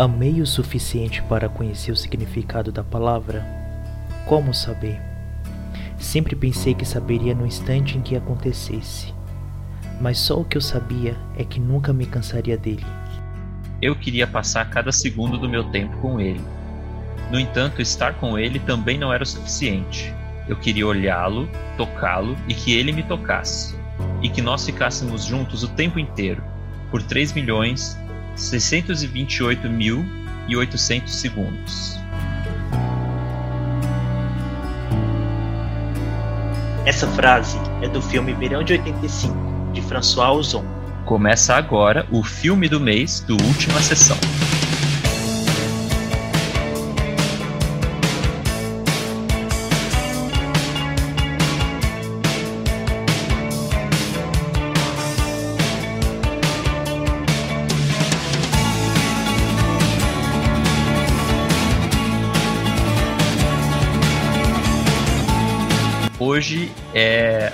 Amei o suficiente para conhecer o significado da palavra? Como saber? Sempre pensei que saberia no instante em que acontecesse, mas só o que eu sabia é que nunca me cansaria dele. Eu queria passar cada segundo do meu tempo com ele. No entanto, estar com ele também não era o suficiente. Eu queria olhá-lo, tocá-lo e que ele me tocasse. E que nós ficássemos juntos o tempo inteiro, por 3 milhões 628 mil e 800 segundos. Essa frase é do filme Verão de 85, de François Ozon. Começa agora o filme do mês do Última Sessão.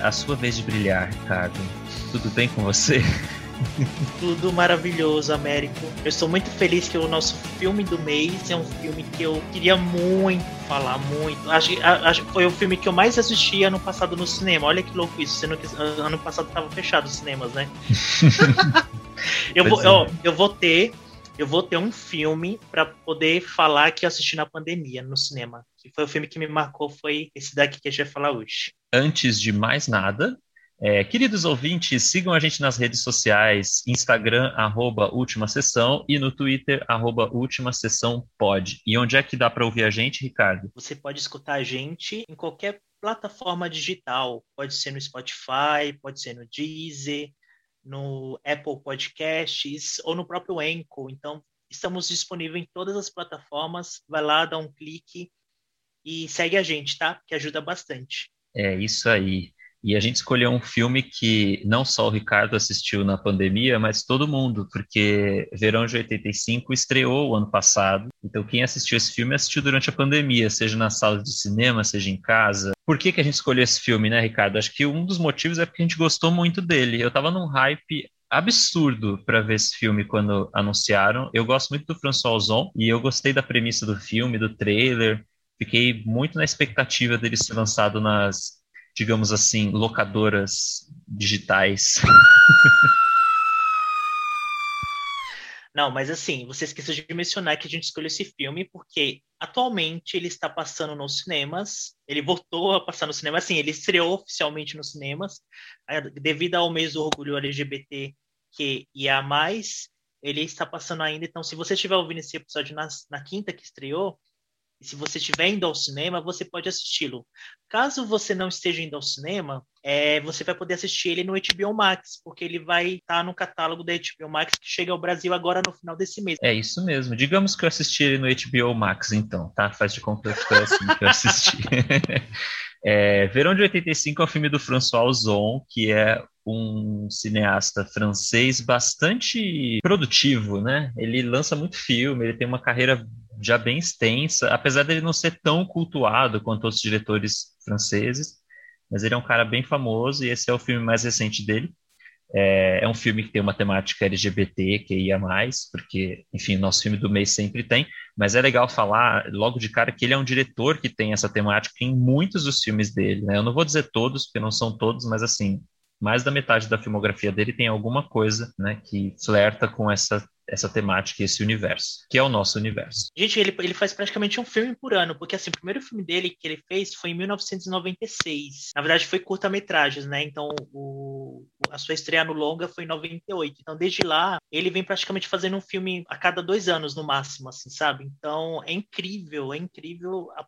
A sua vez de brilhar, Ricardo. Tudo bem com você? Tudo maravilhoso, Américo. Eu estou muito feliz que o nosso filme do mês é um filme que eu queria muito falar, muito. Acho, acho que foi o filme que eu mais assisti ano passado no cinema. Olha que louco isso, sendo que ano passado estava fechado os cinemas, né? eu, vou, é. eu, eu vou ter eu vou ter um filme para poder falar que eu assisti na pandemia no cinema. Que foi o filme que me marcou, foi esse daqui que a gente vai falar hoje. Antes de mais nada, é, queridos ouvintes, sigam a gente nas redes sociais, Instagram, arroba Última Sessão, e no Twitter, arroba Última Sessão Pod. E onde é que dá para ouvir a gente, Ricardo? Você pode escutar a gente em qualquer plataforma digital. Pode ser no Spotify, pode ser no Deezer, no Apple Podcasts ou no próprio Anchor. Então, estamos disponíveis em todas as plataformas. Vai lá, dá um clique e segue a gente, tá? Que ajuda bastante. É isso aí. E a gente escolheu um filme que não só o Ricardo assistiu na pandemia, mas todo mundo, porque Verão de 85 estreou o ano passado. Então, quem assistiu esse filme assistiu durante a pandemia, seja na sala de cinema, seja em casa. Por que, que a gente escolheu esse filme, né, Ricardo? Acho que um dos motivos é porque a gente gostou muito dele. Eu tava num hype absurdo para ver esse filme quando anunciaram. Eu gosto muito do François Ozon e eu gostei da premissa do filme, do trailer. Fiquei muito na expectativa dele ser lançado nas digamos assim, locadoras digitais. Não, mas assim, você esqueceu de mencionar que a gente escolheu esse filme porque atualmente ele está passando nos cinemas. Ele voltou a passar no cinema, assim, ele estreou oficialmente nos cinemas devido ao mês do orgulho LGBT que ia mais. Ele está passando ainda. Então, se você estiver ouvindo esse episódio na, na quinta que estreou, se você estiver indo ao cinema, você pode assisti-lo. Caso você não esteja indo ao cinema, é, você vai poder assistir ele no HBO Max, porque ele vai estar no catálogo da HBO Max que chega ao Brasil agora no final desse mês. É isso mesmo. Digamos que eu assisti ele no HBO Max, então, tá? Faz de conta que assim eu assisti. é, Verão de 85 é um filme do François Ozon, que é um cineasta francês bastante produtivo, né? Ele lança muito filme, ele tem uma carreira já bem extensa, apesar dele não ser tão cultuado quanto outros diretores franceses, mas ele é um cara bem famoso e esse é o filme mais recente dele. É, é um filme que tem uma temática LGBT, que ia mais, porque, enfim, nosso filme do mês sempre tem, mas é legal falar logo de cara que ele é um diretor que tem essa temática em muitos dos filmes dele, né? Eu não vou dizer todos, porque não são todos, mas assim, mais da metade da filmografia dele tem alguma coisa, né, que flerta com essa essa temática, esse universo, que é o nosso universo. Gente, ele, ele faz praticamente um filme por ano, porque assim, o primeiro filme dele que ele fez foi em 1996. Na verdade, foi curta-metragens, né? Então, o, a sua estreia no longa foi em 98. Então, desde lá, ele vem praticamente fazendo um filme a cada dois anos, no máximo, assim, sabe? Então, é incrível, é incrível a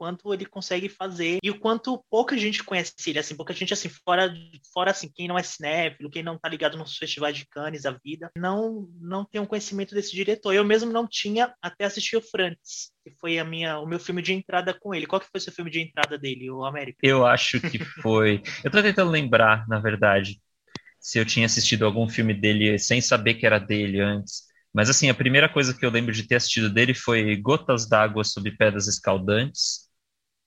quanto ele consegue fazer e o quanto pouca gente conhece ele, assim, pouca gente, assim, fora, fora assim, quem não é cinéfilo, quem não tá ligado nos festivais de Cannes, a vida, não, não tem um conhecimento desse diretor. Eu mesmo não tinha até assistir o Francis, que foi a minha, o meu filme de entrada com ele. Qual que foi o seu filme de entrada dele, o América? Eu acho que foi... eu tô tentando lembrar, na verdade, se eu tinha assistido algum filme dele sem saber que era dele antes. Mas assim, a primeira coisa que eu lembro de ter assistido dele foi Gotas d'Água sob Pedras Escaldantes,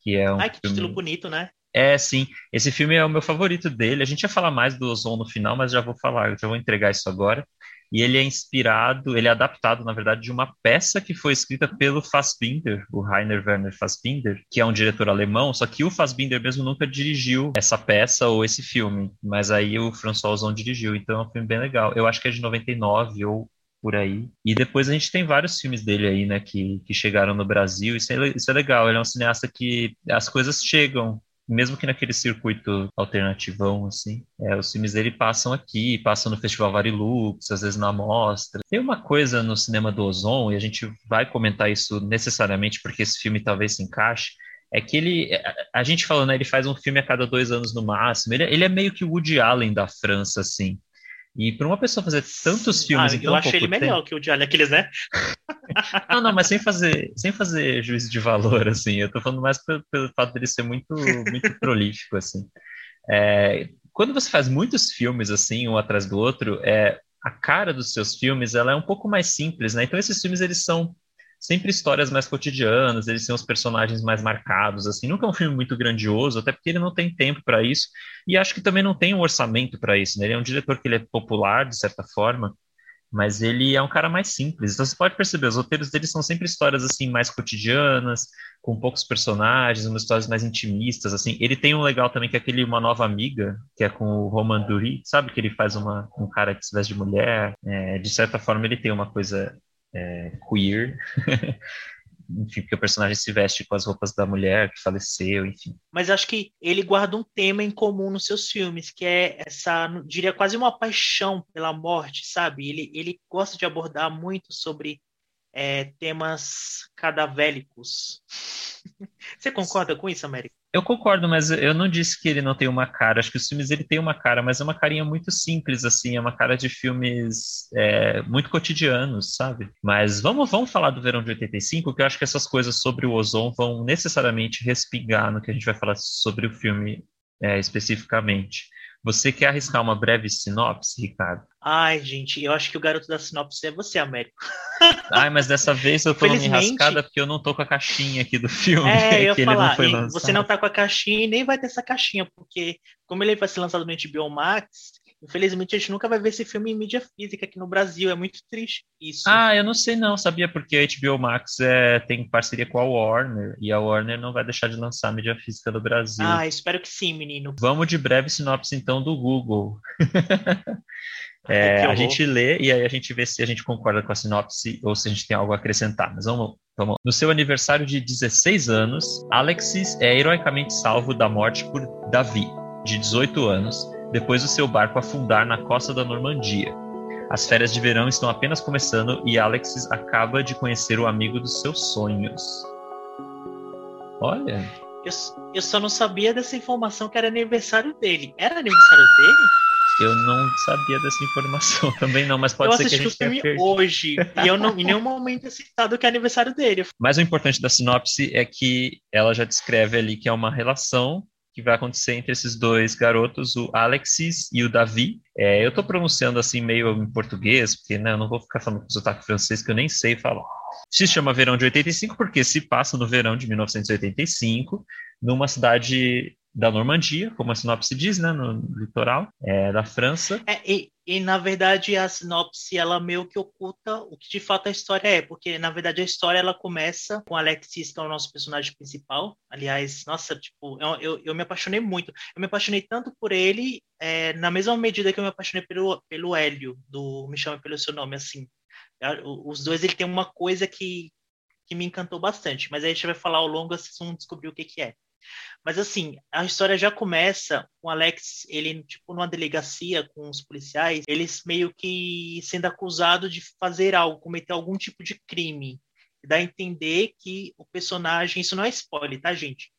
que é um Ai, que filme... título bonito, né? É, sim. Esse filme é o meu favorito dele. A gente ia falar mais do Ozon no final, mas já vou falar, já vou entregar isso agora. e ele é inspirado, ele é adaptado, na verdade, de uma peça que foi escrita pelo Fassbinder, o Rainer Werner Fassbinder, que é um diretor alemão, só que o Fassbinder mesmo nunca dirigiu essa peça ou esse filme, mas aí o François Ozon dirigiu, então é um filme bem legal. Eu acho que é de 99 ou por aí. E depois a gente tem vários filmes dele aí, né, que, que chegaram no Brasil. Isso é, isso é legal. Ele é um cineasta que as coisas chegam mesmo que naquele circuito alternativão, assim, é, os filmes dele passam aqui, passam no Festival Varilux, às vezes na mostra. Tem uma coisa no cinema do Ozon, e a gente vai comentar isso necessariamente porque esse filme talvez se encaixe, é que ele, a gente falando, né, ele faz um filme a cada dois anos no máximo, ele, ele é meio que o Woody Allen da França, assim, e para uma pessoa fazer tantos filmes ah, em tão Eu achei ele melhor que o Allen, aqueles, né? não, não, mas sem fazer, sem fazer juízo de valor, assim. Eu tô falando mais pelo, pelo fato dele ser muito, muito prolífico, assim. É, quando você faz muitos filmes, assim, um atrás do outro, é, a cara dos seus filmes, ela é um pouco mais simples, né? Então esses filmes, eles são sempre histórias mais cotidianas, eles têm os personagens mais marcados, assim, nunca é um filme muito grandioso, até porque ele não tem tempo para isso, e acho que também não tem um orçamento para isso, né? Ele é um diretor que ele é popular, de certa forma, mas ele é um cara mais simples. Então você pode perceber, os roteiros dele são sempre histórias assim mais cotidianas, com poucos personagens, umas histórias mais intimistas, assim. Ele tem um legal também que é aquele Uma Nova Amiga, que é com o Roman sabe que ele faz uma, um cara que se veste de mulher. É, de certa forma ele tem uma coisa é, queer. enfim, porque o personagem se veste com as roupas da mulher que faleceu, enfim. Mas acho que ele guarda um tema em comum nos seus filmes, que é essa, diria quase uma paixão pela morte, sabe? Ele, ele gosta de abordar muito sobre é, temas cadavélicos. Você concorda com isso, América? Eu concordo, mas eu não disse que ele não tem uma cara. Acho que os filmes ele tem uma cara, mas é uma carinha muito simples, assim, é uma cara de filmes é, muito cotidianos, sabe? Mas vamos, vamos falar do Verão de 85, que eu acho que essas coisas sobre o ozon vão necessariamente respingar no que a gente vai falar sobre o filme é, especificamente. Você quer arriscar uma breve sinopse, Ricardo? Ai, gente, eu acho que o garoto da sinopse é você, Américo. Ai, mas dessa vez eu tô me rascada porque eu não tô com a caixinha aqui do filme. É, eu falar, não você não tá com a caixinha e nem vai ter essa caixinha, porque como ele vai ser lançado no HBO Max, Infelizmente, a gente nunca vai ver esse filme em mídia física aqui no Brasil. É muito triste isso. Ah, eu não sei não, sabia? Porque a HBO Max é, tem parceria com a Warner e a Warner não vai deixar de lançar mídia física no Brasil. Ah, espero que sim, menino. Vamos de breve sinopse então do Google. é, a gente lê e aí a gente vê se a gente concorda com a sinopse ou se a gente tem algo a acrescentar. Mas vamos, vamos. No seu aniversário de 16 anos, Alexis é heroicamente salvo da morte por Davi, de 18 anos depois do seu barco afundar na costa da Normandia. As férias de verão estão apenas começando e Alexis acaba de conhecer o amigo dos seus sonhos. Olha. Eu, eu só não sabia dessa informação que era aniversário dele. Era aniversário dele? Eu não sabia dessa informação também não, mas pode eu ser que a gente o filme hoje e eu não, em nenhum momento é citado que é aniversário dele. Mas o importante da sinopse é que ela já descreve ali que é uma relação que vai acontecer entre esses dois garotos, o Alexis e o Davi. É, eu estou pronunciando assim meio em português, porque né, eu não vou ficar falando com sotaque francês que eu nem sei falar. Se chama Verão de 85 porque se passa no verão de 1985, numa cidade da Normandia, como a sinopse diz, né, no litoral é, da França. É, e, e, na verdade, a sinopse, ela meio que oculta o que de fato a história é, porque, na verdade, a história, ela começa com Alexis, que é o nosso personagem principal. Aliás, nossa, tipo, eu, eu, eu me apaixonei muito. Eu me apaixonei tanto por ele, é, na mesma medida que eu me apaixonei pelo, pelo Hélio, do Me Chama Pelo Seu Nome, assim. Os dois, ele tem uma coisa que, que me encantou bastante, mas aí a gente vai falar ao longo, vocês vão descobrir o que que é. Mas assim, a história já começa com o Alex, ele tipo numa delegacia com os policiais, eles meio que sendo acusado de fazer algo, cometer algum tipo de crime. Dá a entender que o personagem, isso não é spoiler, tá, gente?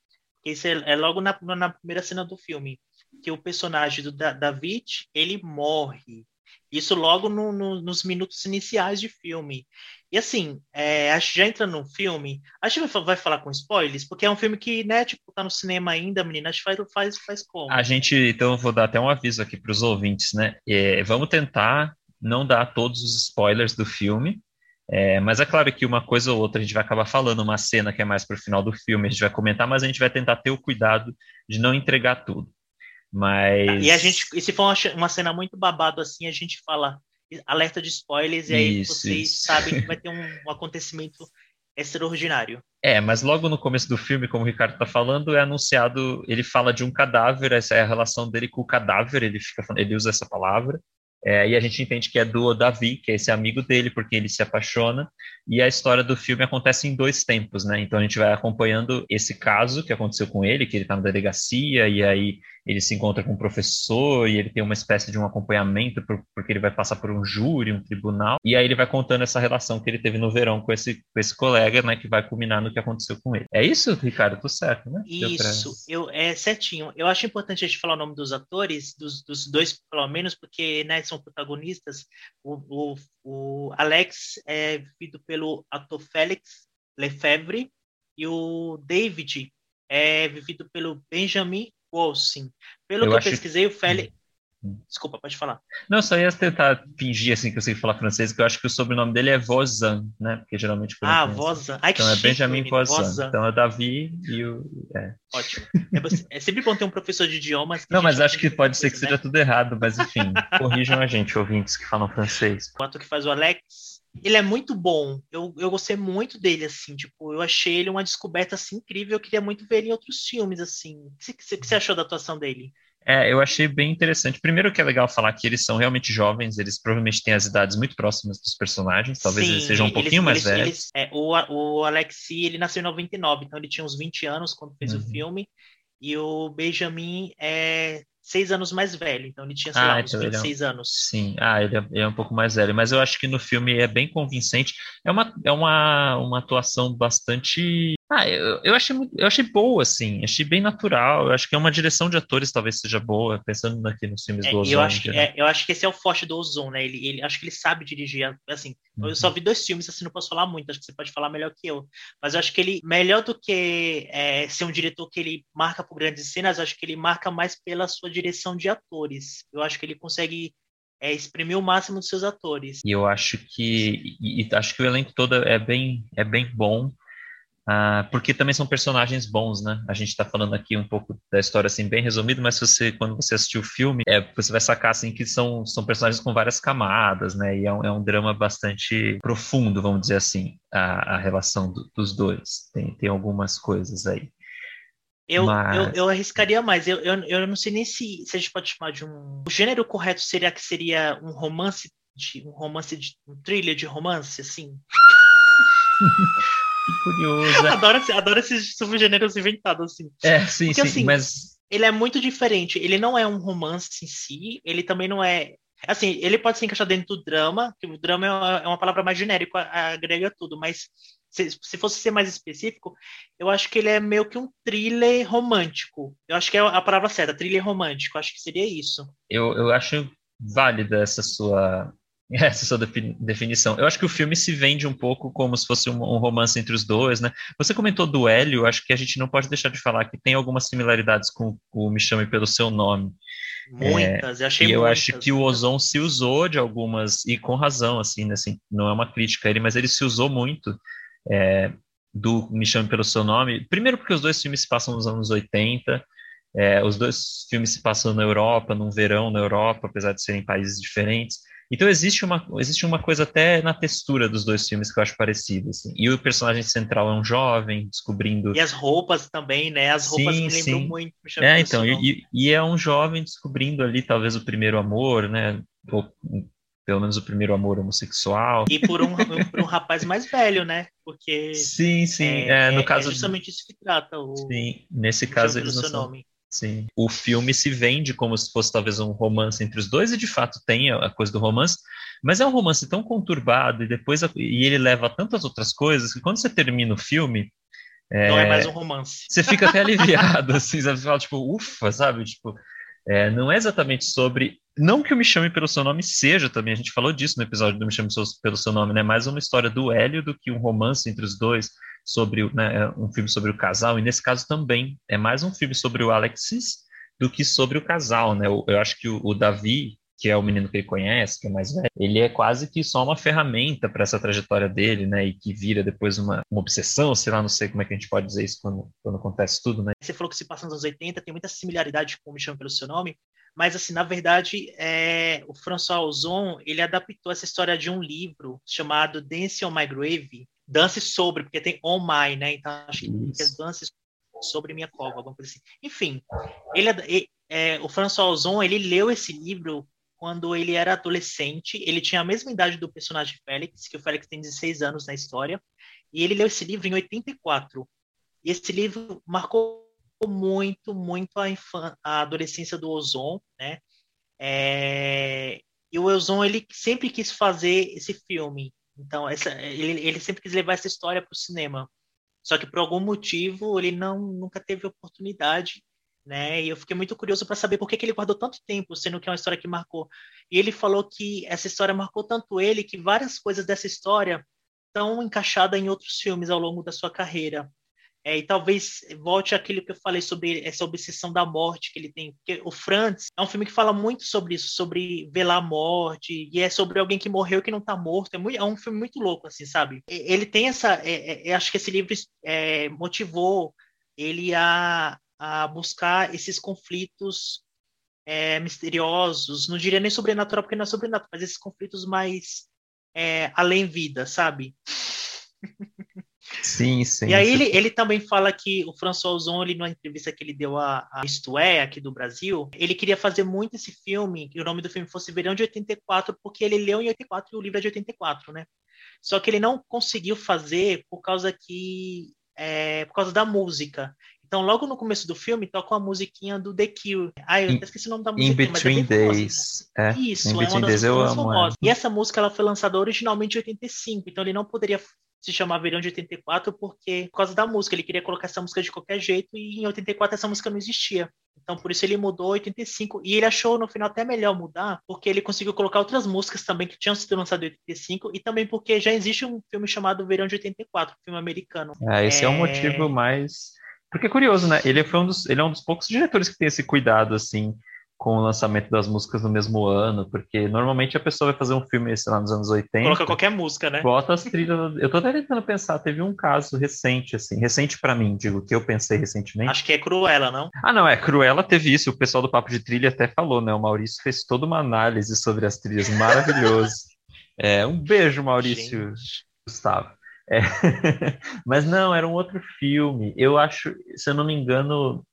Isso é, é logo na, na primeira cena do filme, que o personagem do da, David, ele morre. Isso logo no, no, nos minutos iniciais de filme. E assim, é, acho que já entra no filme, a gente vai falar com spoilers, porque é um filme que, né, tipo, tá no cinema ainda, menina, a gente faz, faz, faz como? A gente, então, eu vou dar até um aviso aqui para os ouvintes, né? É, vamos tentar não dar todos os spoilers do filme, é, mas é claro que uma coisa ou outra a gente vai acabar falando, uma cena que é mais para o final do filme, a gente vai comentar, mas a gente vai tentar ter o cuidado de não entregar tudo. Mas. E a gente, e se for uma, uma cena muito babado assim, a gente fala alerta de spoilers, e aí isso, vocês isso. sabem que vai ter um, um acontecimento extraordinário. É, mas logo no começo do filme, como o Ricardo está falando, é anunciado, ele fala de um cadáver, essa é a relação dele com o cadáver, ele, fica, ele usa essa palavra, é, e a gente entende que é do Davi, que é esse amigo dele, porque ele se apaixona. E a história do filme acontece em dois tempos, né? Então a gente vai acompanhando esse caso que aconteceu com ele, que ele está na delegacia, e aí ele se encontra com um professor e ele tem uma espécie de um acompanhamento porque ele vai passar por um júri, um tribunal, e aí ele vai contando essa relação que ele teve no verão com esse, com esse colega, né, que vai culminar no que aconteceu com ele. É isso, Ricardo? Tô certo, né? Isso, eu, é certinho. Eu acho importante a gente falar o nome dos atores, dos, dos dois, pelo menos, porque né, são protagonistas. O, o, o Alex é vivido pelo ator Félix Lefebvre e o David é vivido pelo Benjamin sim. Pelo eu que eu pesquisei, que... o Félix. Desculpa, pode falar. Não, só ia tentar fingir assim que eu sei falar francês, que eu acho que o sobrenome dele é Vozan, né? Porque geralmente. Ah, Vozan. Ai, então é Benjamin Vozan. Então é Davi e o. É. Ótimo. É, é, sempre bom ter um professor de idiomas. Não, mas acho que pode ser que seja né? tudo errado, mas enfim, corrijam a gente, ouvintes que falam francês. O ator que faz o Alex ele é muito bom. Eu, eu gostei muito dele, assim. Tipo, eu achei ele uma descoberta, assim, incrível. Eu queria muito ver ele em outros filmes, assim. O que, que, que você achou da atuação dele? É, eu achei bem interessante. Primeiro que é legal falar que eles são realmente jovens, eles provavelmente têm as idades muito próximas dos personagens, talvez Sim, eles sejam um eles, pouquinho mais eles, velhos. Eles, é, o, o Alexi, ele nasceu em 99, então ele tinha uns 20 anos quando fez uhum. o filme, e o Benjamin é seis anos mais velho, então ele tinha, sei ah, lá, uns então 26 é um... anos. Sim, ah, ele é, ele é, um pouco mais velho, mas eu acho que no filme é bem convincente. É uma, é uma, uma atuação bastante. Ah, eu, eu, achei, eu achei boa, assim, achei bem natural. Eu acho que é uma direção de atores talvez seja boa, pensando aqui nos filmes é, do Ozon. Eu acho, que, é, eu acho que esse é o forte do Ozon, né? Ele, ele, acho que ele sabe dirigir, assim, uhum. eu só vi dois filmes, assim, não posso falar muito, acho que você pode falar melhor que eu. Mas eu acho que ele, melhor do que é, ser um diretor que ele marca por grandes cenas, acho que ele marca mais pela sua direção de ator atores. Eu acho que ele consegue é, exprimir o máximo dos seus atores. E eu acho que e, e acho que o elenco todo é bem é bem bom. Uh, porque também são personagens bons, né? A gente está falando aqui um pouco da história assim bem resumido, mas você quando você assistiu o filme, é, você vai sacar assim que são, são personagens com várias camadas, né? E é um, é um drama bastante profundo, vamos dizer assim, a, a relação do, dos dois. Tem, tem algumas coisas aí. Eu, Mas... eu, eu, arriscaria mais. Eu, eu, eu não sei nem se, se a gente pode chamar de um. O gênero correto seria que seria um romance de um romance de um thriller de romance, assim. que curioso. adoro, adoro esses subgêneros inventados, assim. É, sim, Porque, sim, assim, mas. Ele é muito diferente. Ele não é um romance em si, ele também não é. Assim, ele pode se encaixar dentro do drama, que o drama é uma é palavra mais genérica, agrega tudo, mas se, se fosse ser mais específico, eu acho que ele é meio que um thriller romântico. Eu acho que é a palavra certa, thriller romântico. Acho que seria isso. Eu, eu acho válida essa sua essa sua definição. Eu acho que o filme se vende um pouco como se fosse um, um, romance entre os dois, né? Você comentou do Hélio, acho que a gente não pode deixar de falar que tem algumas similaridades com o Me Chame Pelo Seu Nome. Muitas, é, eu achei E eu muitas. acho que o Ozon se usou de algumas, e com razão, assim, né? Assim, não é uma crítica a ele, mas ele se usou muito é, do Me Chame Pelo Seu Nome. Primeiro porque os dois filmes se passam nos anos 80, é, os dois filmes se passam na Europa, num verão na Europa, apesar de serem países diferentes. Então existe uma, existe uma coisa até na textura dos dois filmes que eu acho parecida. Assim. E o personagem central é um jovem descobrindo. E as roupas também, né? As roupas sim, me lembram sim. muito. Me é, então, e, e, é um jovem descobrindo ali talvez o primeiro amor, né? Ou, pelo menos o primeiro amor homossexual. E por um, por um rapaz mais velho, né? Porque. Sim, sim. É, é no é, caso. É justamente isso que trata. O, sim, nesse caso eles não são. Sim. O filme se vende como se fosse talvez um romance entre os dois, e de fato tem a coisa do romance, mas é um romance tão conturbado e depois e ele leva a tantas outras coisas que quando você termina o filme. É, não é mais um romance. Você fica até aliviado, assim, você fala, tipo, ufa, sabe? Tipo, é, não é exatamente sobre. Não que o Me Chame Pelo Seu Nome seja também, a gente falou disso no episódio do Me Chame Pelo Seu Nome, né? Mais uma história do Hélio do que um romance entre os dois, sobre né, é um filme sobre o casal, e nesse caso também é mais um filme sobre o Alexis do que sobre o casal, né? Eu, eu acho que o, o Davi, que é o menino que ele conhece, que é mais velho, ele é quase que só uma ferramenta para essa trajetória dele, né? E que vira depois uma, uma obsessão, sei lá, não sei como é que a gente pode dizer isso quando, quando acontece tudo, né? Você falou que se passa nos anos 80, tem muita similaridade com o Me Chama Pelo Seu Nome, Mas, assim, na verdade, é, o François Ozon, ele adaptou essa história de um livro chamado Dance on My Grave, Dance sobre, porque tem on my, né? Então, acho que é Dance sobre minha cova, alguma coisa assim. Enfim, ele, é, o François Ozon, ele leu esse livro quando ele era adolescente, ele tinha a mesma idade do personagem Félix, que o Félix tem 16 anos na história, e ele leu esse livro em 84. E esse livro marcou muito, muito a, a adolescência do Ozon, né? É, e o Ozon ele sempre quis fazer esse filme, então essa, ele, ele sempre quis levar essa história para o cinema. Só que por algum motivo ele não nunca teve oportunidade, né? E eu fiquei muito curioso para saber por que, que ele guardou tanto tempo, sendo que é uma história que marcou. E ele falou que essa história marcou tanto ele que várias coisas dessa história estão encaixadas em outros filmes ao longo da sua carreira. É, e talvez volte àquilo que eu falei sobre essa obsessão da morte que ele tem. Porque o Franz é um filme que fala muito sobre isso, sobre velar a morte, e é sobre alguém que morreu que não está morto. É, muito, é, um filme muito louco, assim, sabe? Ele tem essa. É, é, acho que esse livro é, motivou ele a, a buscar esses conflitos é, misteriosos, não diria nem sobrenatural, porque não é sobrenatural, mas esses conflitos mais além vida, sabe? Sim, sim. E aí ele, ele também fala que o François Ozon, ele, numa entrevista que ele deu a, a Isto É, aqui do Brasil, ele queria fazer muito esse filme, que o nome do filme fosse Verão de 84, porque ele leu em 84 e o livro é de 84, né? Só que ele não conseguiu fazer por causa que é, por causa da música. Então, logo no começo do filme, toca uma musiquinha do The Cure. Ah, eu até esqueci o nome da música. In Between é Days. É, Isso, In Between é uma Days eu amo. É. E essa música ela foi lançada originalmente em 85, então ele não poderia se chamar Verão de 84 porque por causa da música, ele queria colocar essa música de qualquer jeito e em 84 essa música não existia. Então por isso ele mudou 85 e ele achou no final até melhor mudar, porque ele conseguiu colocar outras músicas também que tinham sido lançadas em 85 e também porque já existe um filme chamado Verão de 84, um filme americano. É, esse é, é um motivo mais porque é curioso, né? Ele foi um dos, ele é um dos poucos diretores que tem esse cuidado assim com o lançamento das músicas no mesmo ano, porque normalmente a pessoa vai fazer um filme, sei lá, nos anos 80. Coloca qualquer música, né? Bota as trilhas. Eu tô até tentando pensar, teve um caso recente, assim, recente para mim, digo, que eu pensei recentemente. Acho que é Cruella, não? Ah, não, é, Cruella teve isso, o pessoal do Papo de Trilha até falou, né? O Maurício fez toda uma análise sobre as trilhas, maravilhoso. é, um beijo, Maurício Gente. Gustavo. É. Mas não, era um outro filme. Eu acho, se eu não me engano,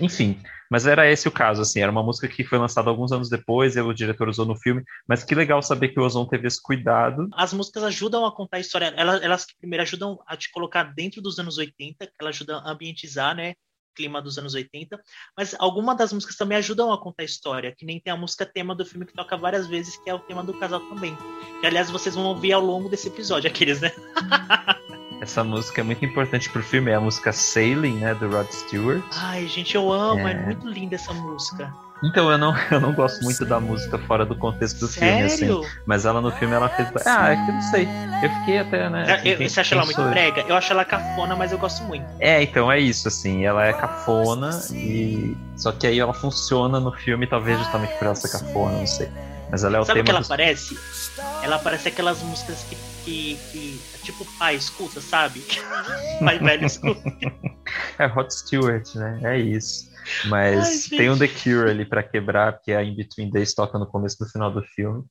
enfim, mas era esse o caso, assim, era uma música que foi lançada alguns anos depois, e o diretor usou no filme, mas que legal saber que o Ozon teve esse cuidado. As músicas ajudam a contar a história, elas, elas primeiro ajudam a te colocar dentro dos anos 80, elas ajudam a ambientizar, né, clima dos anos 80, mas algumas das músicas também ajudam a contar a história, que nem tem a música tema do filme que toca várias vezes, que é o tema do casal também. Que aliás vocês vão ouvir ao longo desse episódio, aqueles, né? Essa música é muito importante pro filme, é a música Sailing, né, do Rod Stewart. Ai, gente, eu amo, é, é muito linda essa música. Então, eu não, eu não gosto muito da música fora do contexto do Sério? filme, assim. Mas ela no filme ela fez. Ah, é que eu não sei. Eu fiquei até, né? Assim, eu, você acha ela muito brega? Eu acho ela cafona, mas eu gosto muito. É, então é isso, assim. Ela é cafona e. Só que aí ela funciona no filme, talvez justamente por ela ser cafona, não sei. Mas ela é o Sabe tema. Sabe o que ela dos... parece? Ela parece aquelas músicas que que, que tipo, pai, escuta, sabe? pai velho, escuta. É Hot Stewart, né? É isso. Mas Ai, tem um The Cure ali para quebrar, porque a In Between Days toca no começo do final do filme.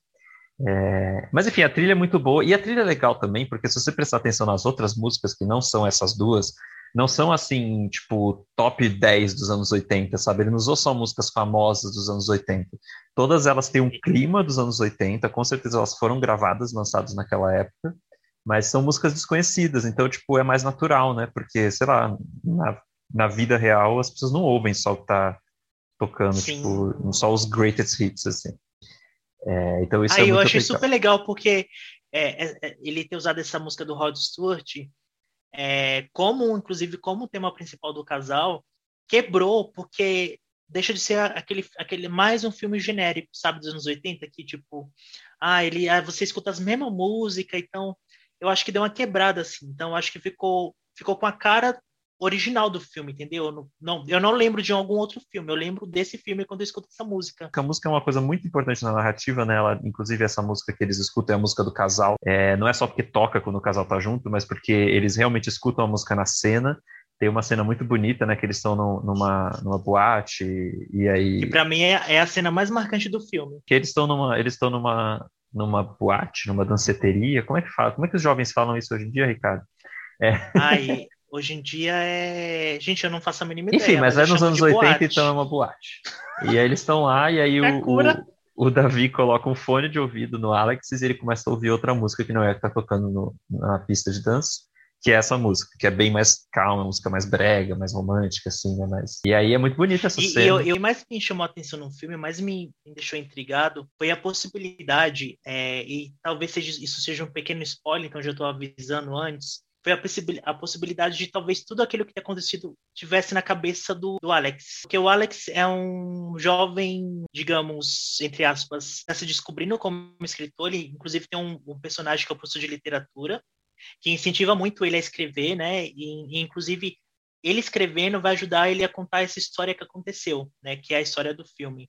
É... Mas enfim, a trilha é muito boa. E a trilha é legal também, porque se você prestar atenção nas outras músicas, que não são essas duas, não são assim, tipo, top 10 dos anos 80, sabe? Ele não usou só músicas famosas dos anos 80. Todas elas têm um clima dos anos 80, com certeza elas foram gravadas, lançadas naquela época, mas são músicas desconhecidas, então, tipo, é mais natural, né? Porque, sei lá, na, na vida real as pessoas não ouvem só que tá tocando, Sim. tipo, só os greatest hits, assim. É, então isso Aí é eu achei legal. super legal, porque é, é, é, ele ter usado essa música do Rod Stewart é, como, inclusive, como tema principal do casal, quebrou, porque deixa de ser aquele, aquele mais um filme genérico, sabe, dos anos 80, que tipo, ah, ele, ah, você escuta as mesmas músicas, então eu acho que deu uma quebrada, assim, então acho que ficou, ficou com a cara original do filme, entendeu? Eu não, não, eu não lembro de algum outro filme, eu lembro desse filme quando eu escuto essa música. A música é uma coisa muito importante na narrativa, né? Ela, inclusive, essa música que eles escutam é a música do casal. É, não é só porque toca quando o casal tá junto, mas porque eles realmente escutam a música na cena tem uma cena muito bonita, né? Que eles estão numa, numa boate e, e aí. Que pra mim é, é, a cena mais marcante do filme. Que eles estão numa, eles estão numa, numa boate, numa danceteria. Como é que fala? Como é que os jovens falam isso hoje em dia, Ricardo? É. Ai, hoje em dia é. Gente, eu não faço a mínima Enfim, ideia. Enfim, mas, mas é nos anos 80, boate. então é uma boate. E aí eles estão lá, e aí o, o, o, Davi coloca um fone de ouvido no Alex e ele começa a ouvir outra música que não é que tá tocando no, na pista de dança que é essa música, que é bem mais calma, música mais brega, mais romântica, assim, né? Mas... E aí é muito bonita essa e, cena. E eu, eu, mais me chamou a atenção no filme, mais me, me deixou intrigado, foi a possibilidade, é, e talvez seja, isso seja um pequeno spoiler, então já estou avisando antes, foi a, a, possibilidade de talvez tudo aquilo que tinha acontecido tivesse na cabeça do, do, Alex. Porque o Alex é um jovem, digamos, entre aspas, está se descobrindo como escritor. Ele, inclusive, tem um, um personagem que é o professor de literatura, que incentiva muito ele a escrever, né? E, e, inclusive ele escrevendo vai ajudar ele a contar essa história que aconteceu, né? Que é a história do filme.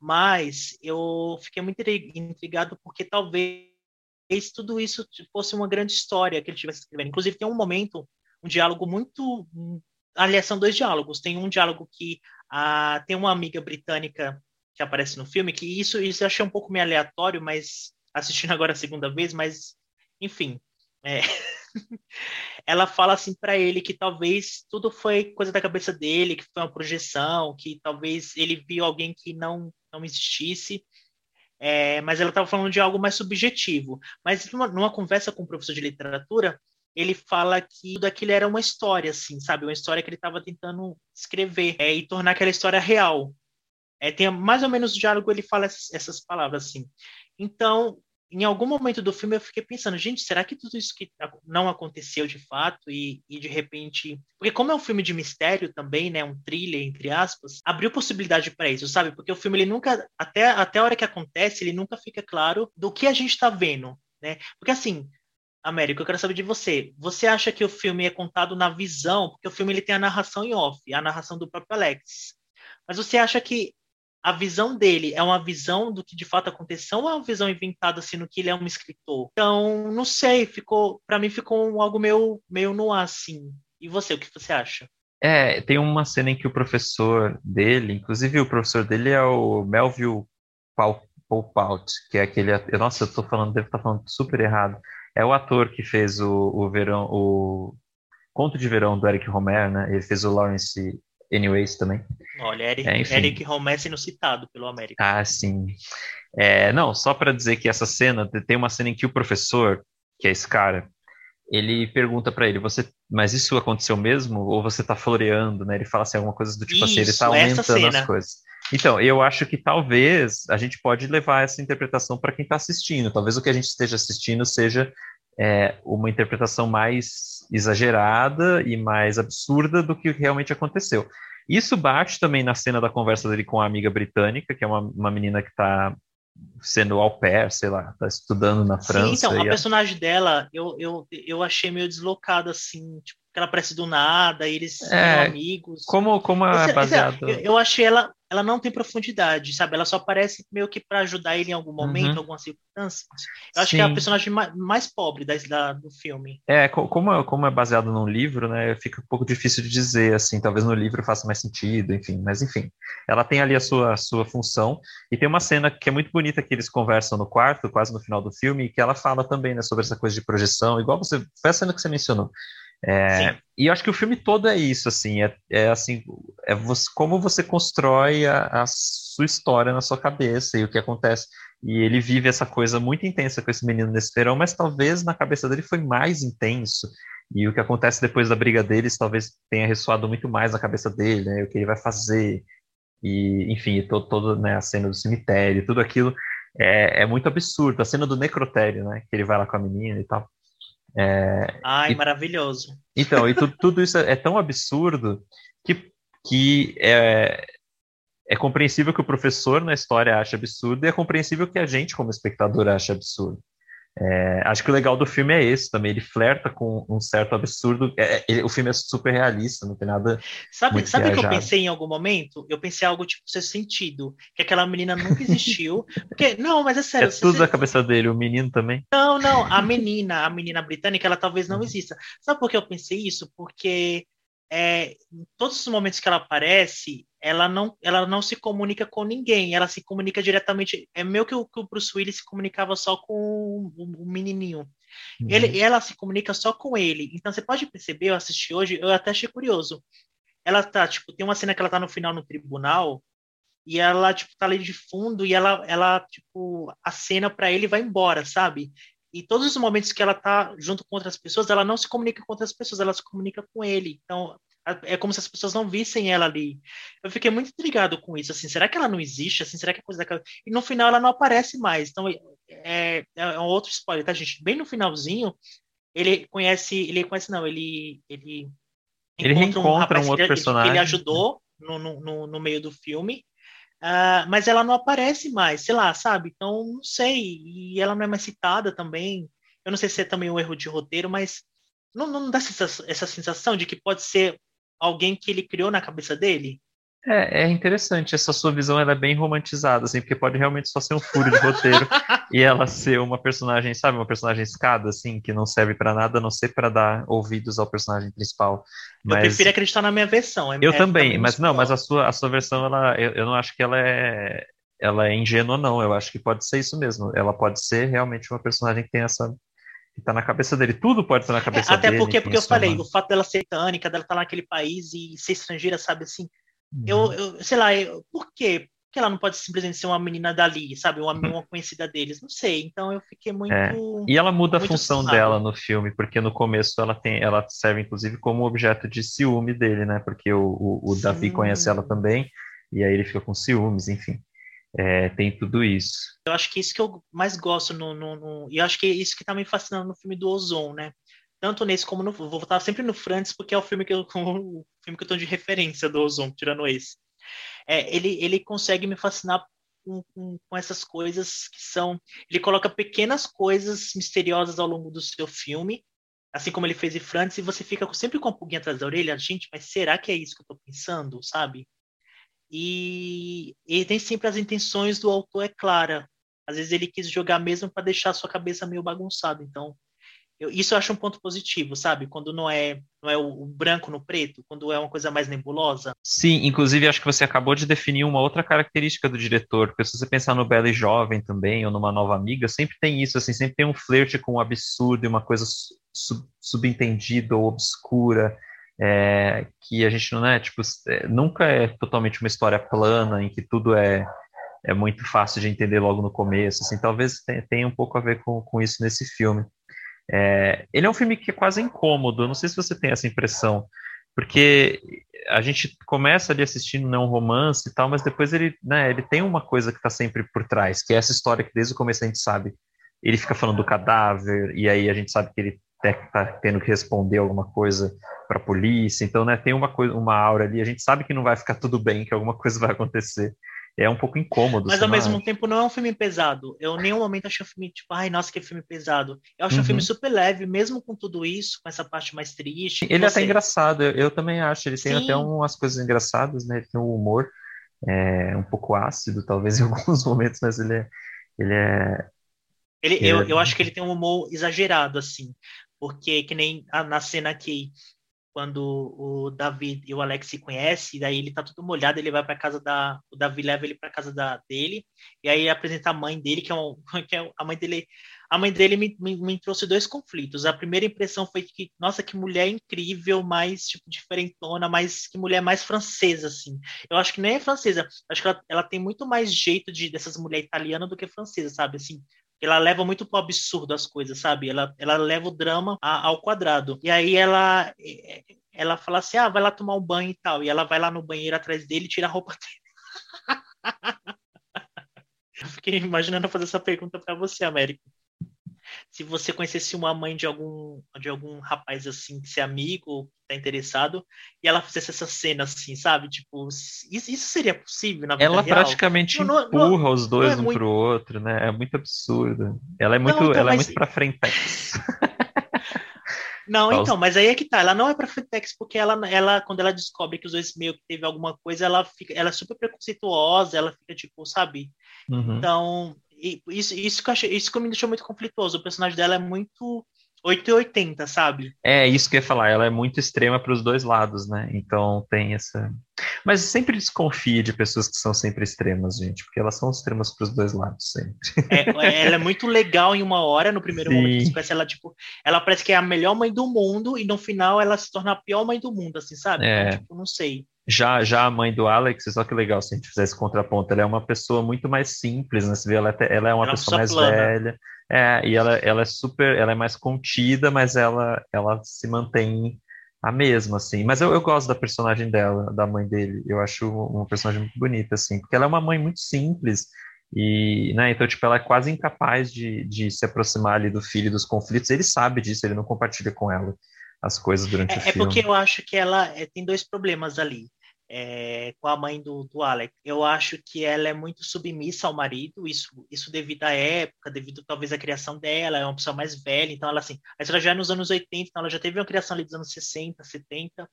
Mas eu fiquei muito intrigado porque talvez tudo isso fosse uma grande história que ele estivesse escrevendo. Inclusive tem um momento, um diálogo muito, aliás são dois diálogos. Tem um diálogo que a, tem uma amiga britânica que aparece no filme que isso isso eu achei um pouco meio aleatório, mas assistindo agora a segunda vez, mas enfim, é. Ela fala assim para ele que talvez tudo foi coisa da cabeça dele, que foi uma projeção, que talvez ele viu alguém que não não existisse. É, mas ela estava falando de algo mais subjetivo. Mas numa, numa, conversa com o professor de literatura, ele fala que tudo aquilo era uma história, assim, sabe? Uma história que ele estava tentando escrever é, e tornar aquela história real. É, tem mais ou menos o diálogo ele fala essas, essas palavras assim. Então, em algum momento do filme eu fiquei pensando, gente, será que tudo isso que não aconteceu de fato e, e, de repente, porque como é um filme de mistério também, né, um thriller entre aspas, abriu possibilidade para isso, sabe? Porque o filme ele nunca até até a hora que acontece, ele nunca fica claro do que a gente está vendo, né? Porque assim, América, eu quero saber de você. Você acha que o filme é contado na visão, porque o filme ele tem a narração em off, a narração do próprio Alex. Mas você acha que a visão dele é uma visão do que de fato aconteceu ou é uma visão inventada no que ele é um escritor? Então, não sei, ficou para mim ficou algo meio meio no ar assim. E você, o que você acha? É, tem uma cena em que o professor dele, inclusive o professor dele é o Melville Poupaut, que é aquele, nossa, eu tô falando, devo estar tá falando super errado. É o ator que fez o, o verão, o Conto de Verão do Eric Romer, né? Ele fez o Lawrence Anyways também. Olha, Eric, é, Eric Romer sendo citado pelo América. Ah, sim. É, não, só para dizer que essa cena, tem uma cena em que o professor, que é esse cara, ele pergunta para ele, você, mas isso aconteceu mesmo? Ou você tá floreando, né? Ele fala assim, alguma coisa do tipo isso, assim, ele tá aumentando as coisas. Então, eu acho que talvez a gente pode levar essa interpretação para quem está assistindo. Talvez o que a gente esteja assistindo seja é, uma interpretação mais exagerada e mais absurda do que realmente aconteceu. Isso bate também na cena da conversa dele com a amiga britânica, que é uma, uma menina que está sendo au pair, sei lá, está estudando na França. Sim, então, a personagem dela, eu, eu, eu achei meio deslocada, assim, tipo, que ela aparece do nada, e eles é, são amigos. Como, como é baseado... Eu, eu achei ela ela não tem profundidade, sabe? Ela só aparece meio que para ajudar ele em algum momento, uhum. alguma circunstância. Eu acho Sim. que é a personagem mais, pobre da, da, do filme. É, como, como é baseado num livro, né? Fica um pouco difícil de dizer, assim. Talvez no livro faça mais sentido, enfim. Mas, enfim. Ela tem ali a sua, sua função. E tem uma cena que é muito bonita que eles conversam no quarto, quase no final do filme, e que ela fala também, né? Sobre essa coisa de projeção. Igual você... Foi a cena que você mencionou. É, e eu acho que o filme todo é isso, assim, é, é assim, é você, como você constrói a, a, sua história na sua cabeça e o que acontece. E ele vive essa coisa muito intensa com esse menino nesse verão, mas talvez na cabeça dele foi mais intenso. E o que acontece depois da briga deles talvez tenha ressoado muito mais na cabeça dele, né? O que ele vai fazer. E, enfim, todo, todo né, a cena do cemitério, tudo aquilo é, é muito absurdo. A cena do necrotério, né? Que ele vai lá com a menina e tal. É, Ai, e, maravilhoso. Então, e tu, tudo isso é, é tão absurdo que, que é, é compreensível que o professor na história acha absurdo e é compreensível que a gente, como espectador, acha absurdo. É, acho que o legal do filme é esse também, ele flerta com um certo absurdo. É, ele, o filme é super realista, não tem nada. Sabe, sabe o que eu pensei em algum momento? Eu pensei algo tipo seu sentido, que aquela menina nunca existiu. porque, não, mas é sério. É tudo da cabeça dele, o menino também? Não, não, a menina, a menina britânica, ela talvez não exista. Sabe por que eu pensei isso? Porque é, em todos os momentos que ela aparece, ela não, ela não se comunica com ninguém, ela se comunica diretamente. É meio que o, que o Bruce Willis se comunicava só com o, o menininho. Uhum. Ele, ela se comunica só com ele. Então você pode perceber, eu assisti hoje, eu até achei curioso. Ela tá, tipo, tem uma cena que ela tá no final no tribunal e ela, tipo, tá ali de fundo e ela, ela tipo, a cena para ele vai embora, sabe? E todos os momentos que ela tá junto com outras pessoas, ela não se comunica com outras pessoas, ela se comunica com ele. Então, é como se as pessoas não vissem ela ali. Eu fiquei muito intrigado com isso, assim, será que ela não existe? Assim, será que é coisa daquela... E no final ela não aparece mais. Então, é, é um outro spoiler, tá, gente? Bem no finalzinho, ele conhece, ele conhece não, ele ele ele encontra um, rapaz um outro personagem que ele ajudou no, no, no meio do filme Uh, mas ela não aparece mais, sei lá, sabe? Então, não sei. E ela não é mais citada também. Eu não sei se é também um erro de roteiro, mas não, não dá essa, essa sensação de que pode ser alguém que ele criou na cabeça dele? É, é interessante, essa sua visão ela é bem romantizada, assim, porque pode realmente só ser um furo de roteiro e ela ser uma personagem, sabe, uma personagem escada, assim, que não serve para nada, a não ser para dar ouvidos ao personagem principal. Mas... Eu prefiro acreditar na minha versão. É, eu é também, mas não, mas a sua, a sua versão, ela, eu, eu não acho que ela é, ela é ingênua, não. Eu acho que pode ser isso mesmo. Ela pode ser realmente uma personagem que tem essa que tá na cabeça dele. Tudo pode estar na cabeça é, até dele. Até porque, porque eu falei, o fato dela ser tânica, dela estar tá naquele país e ser estrangeira, sabe assim, Uhum. Eu, eu, sei lá, eu, por quê? Porque ela não pode simplesmente ser uma menina dali, sabe? Uma, uhum. uma conhecida deles, não sei. Então eu fiquei muito. É. E ela muda a função dela no filme, porque no começo ela tem, ela serve inclusive como objeto de ciúme dele, né? Porque o, o, o Davi conhece ela também, e aí ele fica com ciúmes, enfim. É, tem tudo isso. Eu acho que isso que eu mais gosto no, no, no, E eu acho que é isso que tá me fascinando no filme do Ozon, né? Tanto nesse como no. Vou voltar sempre no Frantz, porque é o filme que eu, o filme que eu tô de referência do Ozon, tirando esse. É, ele, ele consegue me fascinar com, com, com, essas coisas que são. Ele coloca pequenas coisas misteriosas ao longo do seu filme, assim como ele fez em Frantz, e você fica sempre com a pulguinha atrás da orelha, gente, mas será que é isso que eu tô pensando, sabe? E, e nem sempre as intenções do autor é clara. Às vezes ele quis jogar mesmo para deixar a sua cabeça meio bagunçada. Então, eu, isso eu acho um ponto positivo, sabe? Quando não é, não é o, o, branco no preto, quando é uma coisa mais nebulosa. Sim, inclusive acho que você acabou de definir uma outra característica do diretor, porque se você pensar no Bela e Jovem também, ou numa Nova Amiga, sempre tem isso, assim, sempre tem um flerte com um absurdo e uma coisa sub, subentendida ou obscura, é, que a gente não é, tipo, é, nunca é totalmente uma história plana, em que tudo é é muito fácil de entender logo no começo, assim, talvez tenha um pouco a ver com, com isso nesse filme. É, ele é um filme que é quase incômodo, não sei se você tem essa impressão, porque a gente começa ali assistindo né, um romance e tal, mas depois ele, né, ele tem uma coisa que está sempre por trás, que é essa história que desde o começo a gente sabe. Ele fica falando do cadáver, e aí a gente sabe que ele está tendo que responder alguma coisa para a polícia, então né, tem uma, coisa, uma aura ali, a gente sabe que não vai ficar tudo bem, que alguma coisa vai acontecer é um pouco incômodo. Mas ao mesmo acha? tempo não é um filme pesado. Eu em nenhum momento achei um filme tipo, ai, nossa, que filme pesado. Eu acho uhum. um filme super leve, mesmo com tudo isso, com essa parte mais triste. Ele é até engraçado, eu, eu, também acho. Ele tem Sim. até umas coisas engraçadas, né? Ele tem um humor é, um pouco ácido, talvez em alguns momentos, mas ele é. Ele é ele, eu, eu acho que ele tem um humor exagerado, assim, porque que nem a, na cena que quando o Davi e o Alex se conhecem, daí ele tá todo molhado, ele vai para casa da, o Davi leva ele para casa da dele, e aí apresenta a mãe dele, que é, um, que é a mãe dele, a mãe dele me, me, me, trouxe dois conflitos. A primeira impressão foi que, nossa, que mulher incrível, mais tipo diferentona, mais que mulher mais francesa assim. Eu acho que nem é francesa, acho que ela, ela tem muito mais jeito de dessas mulheres italianas do que francesa, sabe? Assim, ela leva muito pro absurdo as coisas, sabe? Ela, ela leva o drama a, ao quadrado. E aí ela ela fala assim: "Ah, vai lá tomar um banho e tal". E ela vai lá no banheiro atrás dele e tira a roupa dele. Eu fiquei imaginando fazer essa pergunta para você, Américo se você conhecesse uma mãe de algum de algum rapaz assim, que é amigo, que tá interessado, e ela fizesse essa cena assim, sabe? Tipo, isso, isso seria possível na vida Ela real? praticamente não, empurra não, os dois é um muito... pro outro, né? É muito absurdo. Ela é muito, então, ela é mas... é muito pra frente. Não, então, mas aí é que tá. Ela não é pra Frentex porque ela, ela, quando ela descobre que os dois meio que teve alguma coisa, ela fica, ela é super preconceituosa, ela fica tipo, sabe? Uhum. Então, isso, isso, que achei, isso que me deixou muito conflituoso. O personagem dela é muito 880, sabe? É, isso que eu ia falar, ela é muito extrema para os dois lados, né? Então tem essa. Mas sempre desconfie de pessoas que são sempre extremas, gente, porque elas são extremas para os dois lados, sempre. É, ela é muito legal em uma hora, no primeiro Sim. momento que você conhece ela, tipo, ela parece que é a melhor mãe do mundo, e no final ela se torna a pior mãe do mundo, assim, sabe? É. Então, tipo, não sei. Já, já a mãe do Alex, só que legal se a gente fizesse contraponto, ela é uma pessoa muito mais simples, né? Você vê, ela, ela é uma ela é pessoa mais plana. velha, é, e ela, ela é super, ela é mais contida, mas ela, ela se mantém a mesma, assim. Mas eu, eu gosto da personagem dela, da mãe dele. Eu acho uma personagem muito bonita, assim, porque ela é uma mãe muito simples. E, né, então, tipo, ela é quase incapaz de, de se aproximar ali do filho dos conflitos. Ele sabe disso, ele não compartilha com ela as coisas durante é, o filme. É porque eu acho que ela é, tem dois problemas ali é, com a mãe do, do Alex. Eu acho que ela é muito submissa ao marido, isso, isso devido à época, devido talvez à criação dela, é uma pessoa mais velha, então ela assim, a história já é nos anos 80, então ela já teve uma criação ali dos anos 60, 70,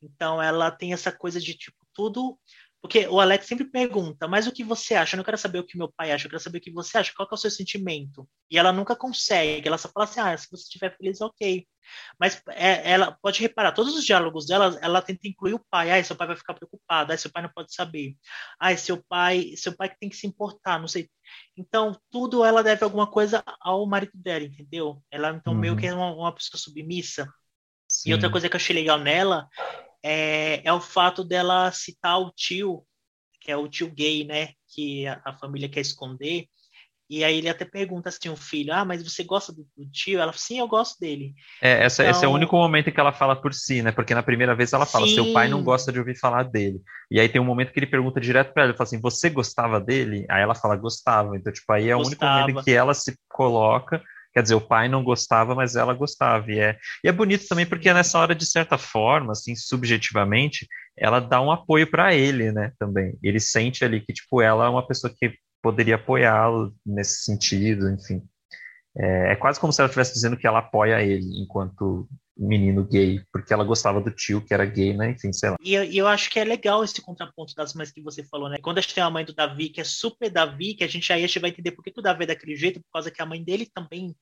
então ela tem essa coisa de tipo, tudo porque o Alex sempre pergunta, mas o que você acha? Eu não quero saber o que meu pai acha, eu quero saber o que você acha, qual é o seu sentimento? E ela nunca consegue, ela só fala assim, ah, se você estiver feliz, ok. Mas é, ela pode reparar, todos os diálogos dela, ela tenta incluir o pai, ah, seu pai vai ficar preocupado, ah, seu pai não pode saber, ah, seu pai, seu pai que tem que se importar, não sei. Então, tudo ela deve alguma coisa ao marido dela, entendeu? Ela, então, uhum. meio que é uma, uma pessoa submissa. Sim. E outra coisa que eu achei legal nela é, é o fato dela citar o tio, que é o tio gay, né? Que a, a família quer esconder. E aí ele até pergunta assim, o filho, ah, mas você gosta do, do tio? Ela, sim, eu gosto dele. É, essa, então... esse é o então único momento em que ela fala por si, né? Porque na primeira vez ela fala, sim. seu pai não gosta de ouvir falar dele. E aí tem um momento que ele pergunta direto para ela, ele fala assim, você gostava dele? Aí ela fala, gostava. Então, tipo, aí é gostava. o único momento que ela se coloca Quer dizer, o pai não gostava, mas ela gostava. E é, e é bonito também porque nessa hora, de certa forma, assim, subjetivamente, ela dá um apoio para ele, né, também. Ele sente ali que, tipo, ela é uma pessoa que poderia apoiá-lo nesse sentido, enfim. É, é, quase como se ela estivesse dizendo que ela apoia ele enquanto menino gay, porque ela gostava do tio que era gay, né? Enfim, sei lá. E eu, acho que é legal esse contraponto das mães que você falou, né? Quando a gente tem a mãe do Davi, que é super Davi, que a gente aí a gente vai entender por que, que o Davi é daquele jeito, por causa que a mãe dele também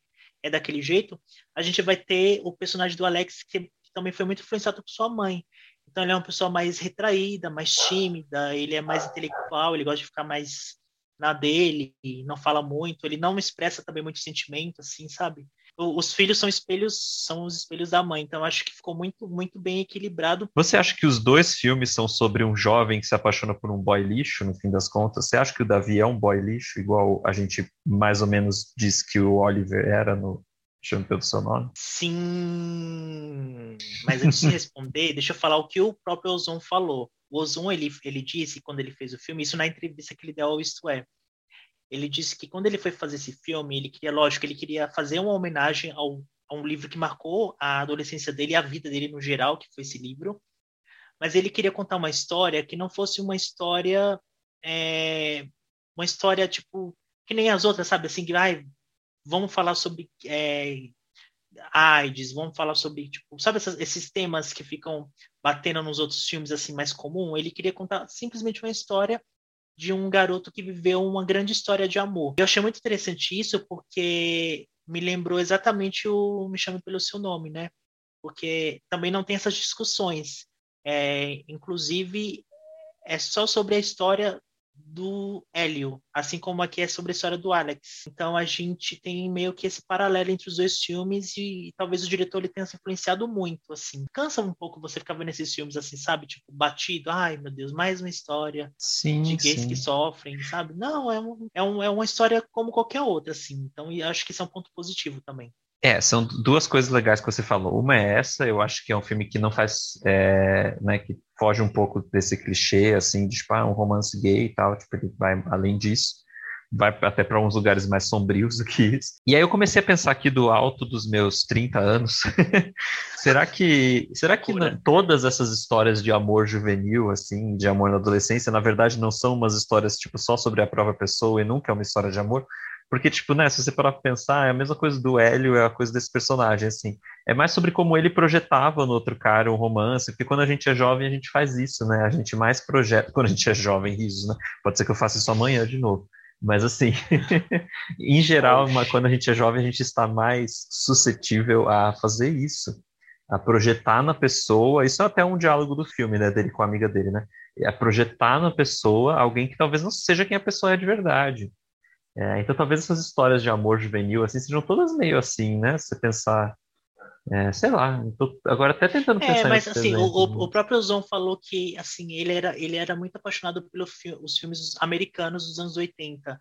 é daquele jeito, a gente vai ter o personagem do Alex, que também foi muito influenciado por sua mãe. Então ele é uma pessoa mais retraída, mais tímida, ele é mais intelectual, ele gosta de ficar mais na dele, não fala muito, ele não expressa também muito sentimento, assim, sabe? os filhos são espelhos, são os espelhos da mãe, então acho que ficou muito, muito bem equilibrado. Você acha que os dois filmes são sobre um jovem que se apaixona por um boy lixo, no fim das contas? Você acha que o Davi é um boy lixo, igual a gente mais ou menos diz que o Oliver era no Chame pelo seu nome? Sim, mas antes de responder, deixa eu falar o que o próprio Ozon falou. O Ozon, ele, ele disse, quando ele fez o filme, isso na entrevista que ele deu ao Isto É, ele disse que quando ele foi fazer esse filme, ele queria, lógico, ele queria fazer uma homenagem ao, a um livro que marcou a adolescência dele e a vida dele no geral, que foi esse livro. Mas ele queria contar uma história que não fosse uma história, é, uma história tipo que nem as outras, sabe? Assim, que ai, vamos falar sobre é, AIDS, vamos falar sobre, tipo, sabe essas, esses temas que ficam batendo nos outros filmes assim mais comum? Ele queria contar simplesmente uma história de um garoto que viveu uma grande história de amor. Eu achei muito interessante isso porque me lembrou exatamente o Me Chame Pelo Seu Nome, né? Porque também não tem essas discussões. É, inclusive, é só sobre a história do Hélio, assim como aqui é sobre a história do Alex. Então a gente tem meio que esse paralelo entre os dois filmes e, e talvez o diretor ele tenha se influenciado muito, assim. Cansa um pouco você ficar vendo esses filmes assim, sabe? Tipo, batido, ai meu Deus, mais uma história sim, de gays sim. que sofrem, sabe? Não, é, um, é, um, é uma história como qualquer outra, assim. Então acho que isso é um ponto positivo também. É, são duas coisas legais que você falou. Uma é essa, eu acho que é um filme que não faz, é, né, que foge um pouco desse clichê, assim, de tipo, ah, um romance gay e tal, tipo, ele vai além disso, vai até para uns lugares mais sombrios do que isso. E aí eu comecei a pensar aqui do alto dos meus 30 anos, será que, será que todas essas histórias de amor juvenil, assim, de amor na adolescência, na verdade não são umas histórias, tipo, só sobre a própria pessoa e nunca é uma história de amor? Porque, tipo, né, se você parar pra pensar, é a mesma coisa do Hélio, é a coisa desse personagem, assim. É mais sobre como ele projetava no outro cara um romance, porque quando a gente é jovem, a gente faz isso, né? A gente mais projeta, quando a gente é jovem, risos, né? Pode ser que eu faça isso amanhã de novo. Mas assim, em geral, quando a gente é jovem, a gente está mais suscetível a fazer isso, a projetar na pessoa. Isso é até um diálogo do filme, né, dele com a amiga dele, né? É projetar na pessoa alguém que talvez não seja quem a pessoa é de verdade. É, então, talvez essas histórias de amor juvenil assim sejam todas meio assim, né? Se você pensar é, sei lá, agora até tentando é, pensar. É, mas assim, o, o, próprio Zon falou que assim ele era ele era muito apaixonado pelos fi filmes americanos dos anos 80.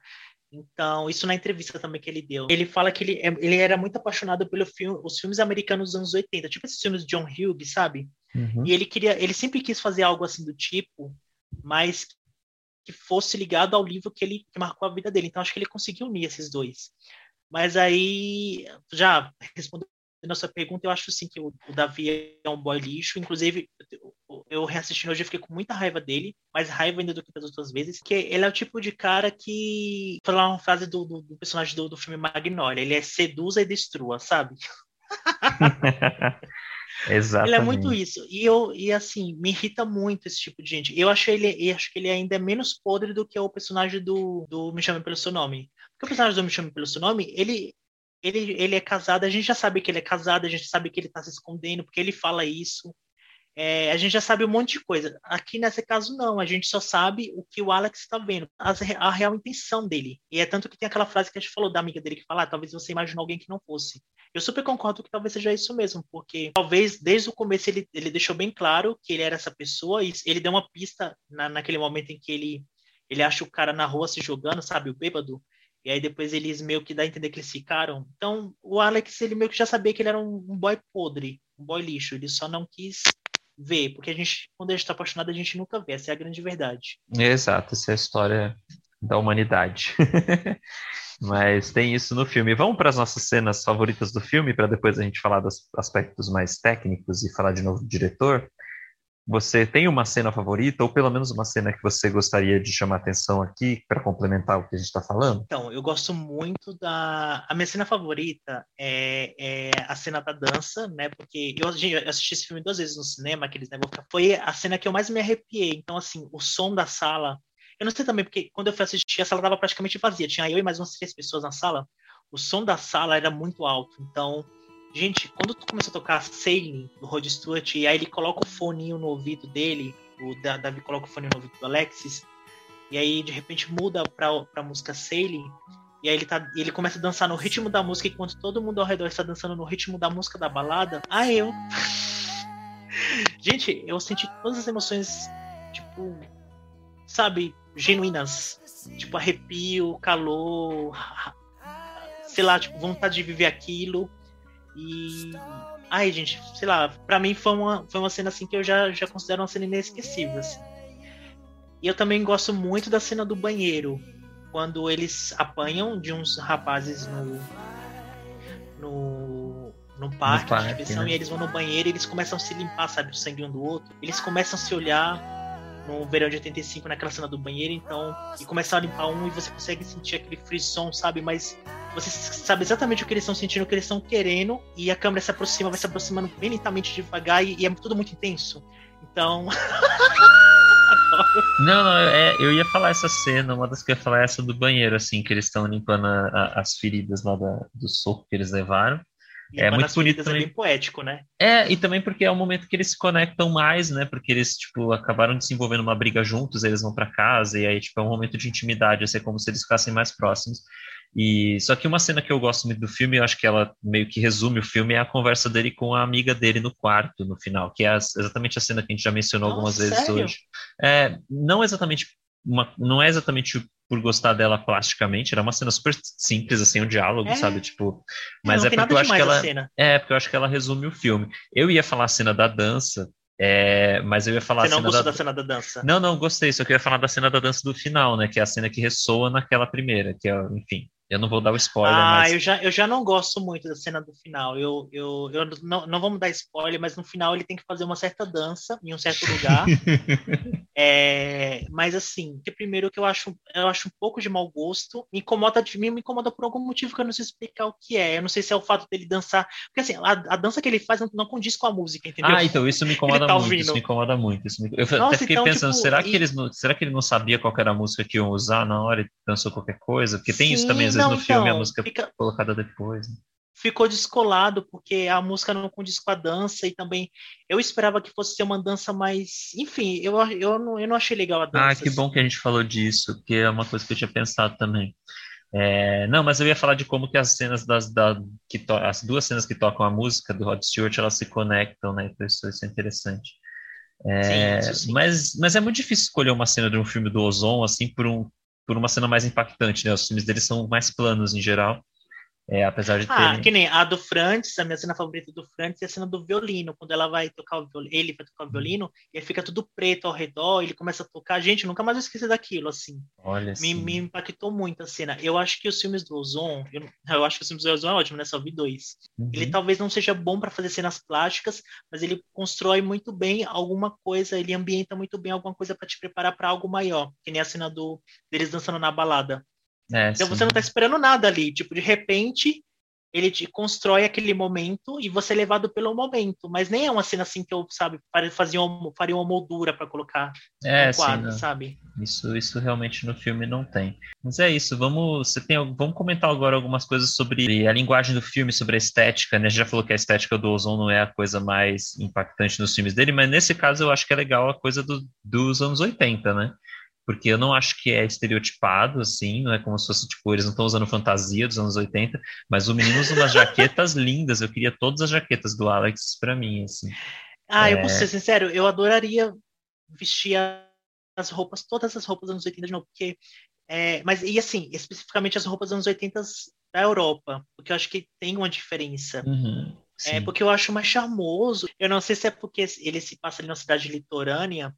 Então, isso na entrevista também que ele deu. Ele fala que ele, é, ele era muito apaixonado pelos filme, os filmes americanos dos anos 80, tipo esses filmes de John Hughes, sabe? Uhum. E ele queria, ele sempre quis fazer algo assim do tipo, mas que fosse ligado ao livro que ele que marcou a vida dele. Então, acho que ele conseguiu unir esses dois. Mas aí, já respondendo na sua pergunta, eu acho sim que o, o, Davi é um boy lixo. Inclusive, eu, eu reassistindo hoje, eu fiquei com muita raiva dele, mais raiva ainda do que das outras vezes, que ele é o tipo de cara que. Falar uma frase do, do, do personagem do, do filme Magnolia: ele é seduza e destrua, sabe? Exatamente. Ele é muito isso. E eu e assim, me irrita muito esse tipo de gente. Eu acho ele, acho que ele ainda é menos podre do que o personagem do, do Me Chame pelo Seu Nome. Porque o personagem do Me Chame pelo Seu Nome, ele ele, ele é casado, a gente já sabe que ele é casado, a gente sabe que ele está se escondendo, porque ele fala isso. É, a gente já sabe um monte de coisa. Aqui nesse caso, não. A gente só sabe o que o Alex está vendo, a, a, real intenção dele. E é tanto que tem aquela frase que a gente falou da amiga dele que fala: ah, talvez você imaginou alguém que não fosse. Eu super concordo que talvez seja isso mesmo, porque talvez desde o começo ele, ele deixou bem claro que ele era essa pessoa e ele deu uma pista na, naquele momento em que ele, ele acha o cara na rua se jogando, sabe, o bêbado. E aí depois eles meio que dá a entender que eles ficaram. Então o Alex, ele meio que já sabia que ele era um, um boy podre, um boy lixo. Ele só não quis ver, porque a gente, quando a gente tá apaixonado, a gente nunca vê. Essa é a grande verdade. Exato, essa é a história da humanidade. Mas tem isso no filme. Vamos para as nossas cenas favoritas do filme, para depois a gente falar dos aspectos mais técnicos e falar de novo do diretor. Você tem uma cena favorita, ou pelo menos uma cena que você gostaria de chamar atenção aqui para complementar o que a gente está falando? Então, eu gosto muito da. A minha cena favorita é, é a cena da dança, né? Porque eu, eu, assisti esse filme duas vezes no cinema, aqueles né? Foi a cena que eu mais me arrepiei. Então, assim, o som da sala. Eu não sei também, porque quando eu fui assistir, a sala estava praticamente vazia. Tinha eu e mais umas três pessoas na sala. O som da sala era muito alto. Então, Gente, quando tu começa a tocar Sailing do Rod Stewart, e aí ele coloca o foninho no ouvido dele, o Davi coloca o fone no ouvido do Alexis, e aí de repente muda pra, pra música Sailing, e aí ele, tá, ele começa a dançar no ritmo da música, enquanto todo mundo ao redor está dançando no ritmo da música da balada. Ah, eu. Gente, eu senti todas as emoções, tipo, sabe, genuínas. Tipo, arrepio, calor, sei lá, tipo, vontade de viver aquilo. E. Ai, gente, sei lá, pra mim foi uma, foi uma cena assim que eu já, já considero uma cena inesquecível. Assim. E eu também gosto muito da cena do banheiro, quando eles apanham de uns rapazes no. no. no parque, no parque de diversão, né? e eles vão no banheiro e eles começam a se limpar, sabe, o sangue um do outro. Eles começam a se olhar no verão de 85, naquela cena do banheiro, então, e começam a limpar um e você consegue sentir aquele frisson, sabe? Mas você sabe exatamente o que eles estão sentindo, o que eles estão querendo, e a câmera se aproxima, vai se aproximando bem lentamente devagar, e, e é tudo muito intenso. Então. não, não, é, eu ia falar essa cena, uma das que eu ia falar é essa do banheiro, assim, que eles estão limpando a, a, as feridas lá da, do soco que eles levaram. E é muito bonito também. É bem poético, né? É, e também porque é o momento que eles se conectam mais, né? Porque eles, tipo, acabaram desenvolvendo uma briga juntos, eles vão para casa, e aí, tipo, é um momento de intimidade, assim, é como se eles ficassem mais próximos. E só que uma cena que eu gosto muito do filme, eu acho que ela meio que resume o filme, é a conversa dele com a amiga dele no quarto, no final, que é exatamente a cena que a gente já mencionou Nossa, algumas vezes sério? hoje. É, não exatamente uma, não é exatamente por gostar dela plasticamente, era uma cena super simples, assim, o um diálogo, é. sabe? Tipo, mas é, é porque eu acho que ela. É, porque eu acho que ela resume o filme. Eu ia falar a cena da dança, é, mas eu ia falar Você não gostou da... da... cena da dança? Não, não, gostei, só que eu ia falar da cena da dança do final, né? Que é a cena que ressoa naquela primeira, que é, enfim. Eu não vou dar o spoiler, ah, mas... eu já, eu já não gosto muito da cena do final. Eu, eu, eu não, não vamos dar spoiler, mas no final ele tem que fazer uma certa dança em um certo lugar. É, mas assim, que primeiro que eu acho, eu acho um pouco de mau gosto, me incomoda de mim, me incomoda por algum motivo que eu não sei explicar o que é. Eu não sei se é o fato dele dançar, porque assim, a, a dança que ele faz não, não, condiz com a música, entendeu? Ah, então isso me incomoda tá muito, ouvindo. isso me incomoda muito. Me... Eu Nossa, até fiquei então, pensando, tipo, será que e... eles não, será que ele não sabia qual era a música que iam usar na hora e dançou qualquer coisa? Porque tem Sim, isso também às vezes não, no filme a então, música fica... colocada depois. Né? Ficou descolado porque a música não condiz com a dança e também eu esperava que fosse ser uma dança mais, enfim, eu, eu, não, eu não achei legal a dança. Ah, que assim. bom que a gente falou disso, porque é uma coisa que eu tinha pensado também. É, não, mas eu ia falar de como que as cenas das da, que to, as duas cenas que tocam a música do Rod Stewart elas se conectam, né? Então isso, isso é interessante. É, sim, sim. Mas, mas é muito difícil escolher uma cena de um filme do Ozon assim por um por uma cena mais impactante, né? Os filmes deles são mais planos em geral. É, apesar de ter. Ah, que nem a do Frantz, a minha cena favorita do Frantz é a cena do violino, quando ela vai tocar o violino, ele vai tocar o uhum. violino, e aí fica tudo preto ao redor, ele começa a tocar. Gente, nunca mais vou esquecer daquilo, assim. Olha me, me impactou muito a cena. Eu acho que os filmes do Ozon, eu, eu acho que os filmes do Ozon é ótimo, né? Só vi dois. Uhum. Ele talvez não seja bom para fazer cenas plásticas, mas ele constrói muito bem alguma coisa, ele ambienta muito bem alguma coisa para te preparar para algo maior, que nem a cena do deles dançando na balada. É, então sim. você não tá esperando nada ali. Tipo, de repente, ele te constrói aquele momento e você é levado pelo momento. Mas nem é uma cena assim que eu, sabe, fazia uma, faria uma moldura para colocar é, no quadro, sabe? Isso, isso realmente no filme não tem. Mas é isso, vamos, você tem, vamos comentar agora algumas coisas sobre a linguagem do filme, sobre a estética, né? A gente já falou que a estética do Ozon não é a coisa mais impactante nos filmes dele, mas nesse caso eu acho que é legal a coisa do, dos anos 80, né? Porque eu não acho que é estereotipado, assim, não é como se fosse, tipo, eles não estão usando fantasia dos anos 80, mas o menino usa umas jaquetas lindas, eu queria todas as jaquetas do Alex para mim, assim. Ah, é... eu vou ser sincero, eu adoraria vestir as roupas, todas as roupas dos anos 80 de novo, porque, é, mas, e assim, especificamente as roupas dos anos 80 da Europa, porque eu acho que tem uma diferença. Uhum, é porque eu acho mais charmoso. Eu não sei se é porque ele se passa ali na cidade litorânea,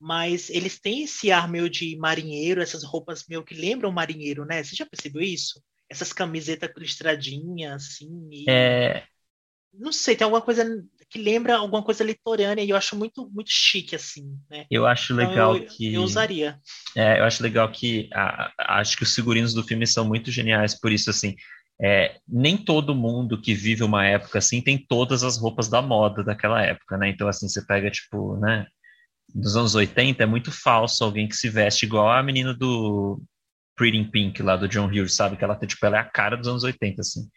mas eles têm esse ar meio de marinheiro, essas roupas meio que lembram marinheiro, né? Você já percebeu isso? Essas camisetas listradinhas, assim. E... É... Não sei, tem alguma coisa que lembra alguma coisa litorânea e eu acho muito, muito chique, assim, né? Eu acho então, legal eu, que... Eu usaria. É, eu acho legal que... A, a, acho que os figurinos do filme são muito geniais por isso, assim. É, nem todo mundo que vive uma época assim tem todas as roupas da moda daquela época, né? Então, assim, você pega, tipo, né? Dos anos 80 é muito falso alguém que se veste igual a menina do Pretty in Pink lá do John Hughes, sabe? Que ela tem, tipo, ela é a cara dos anos 80, assim.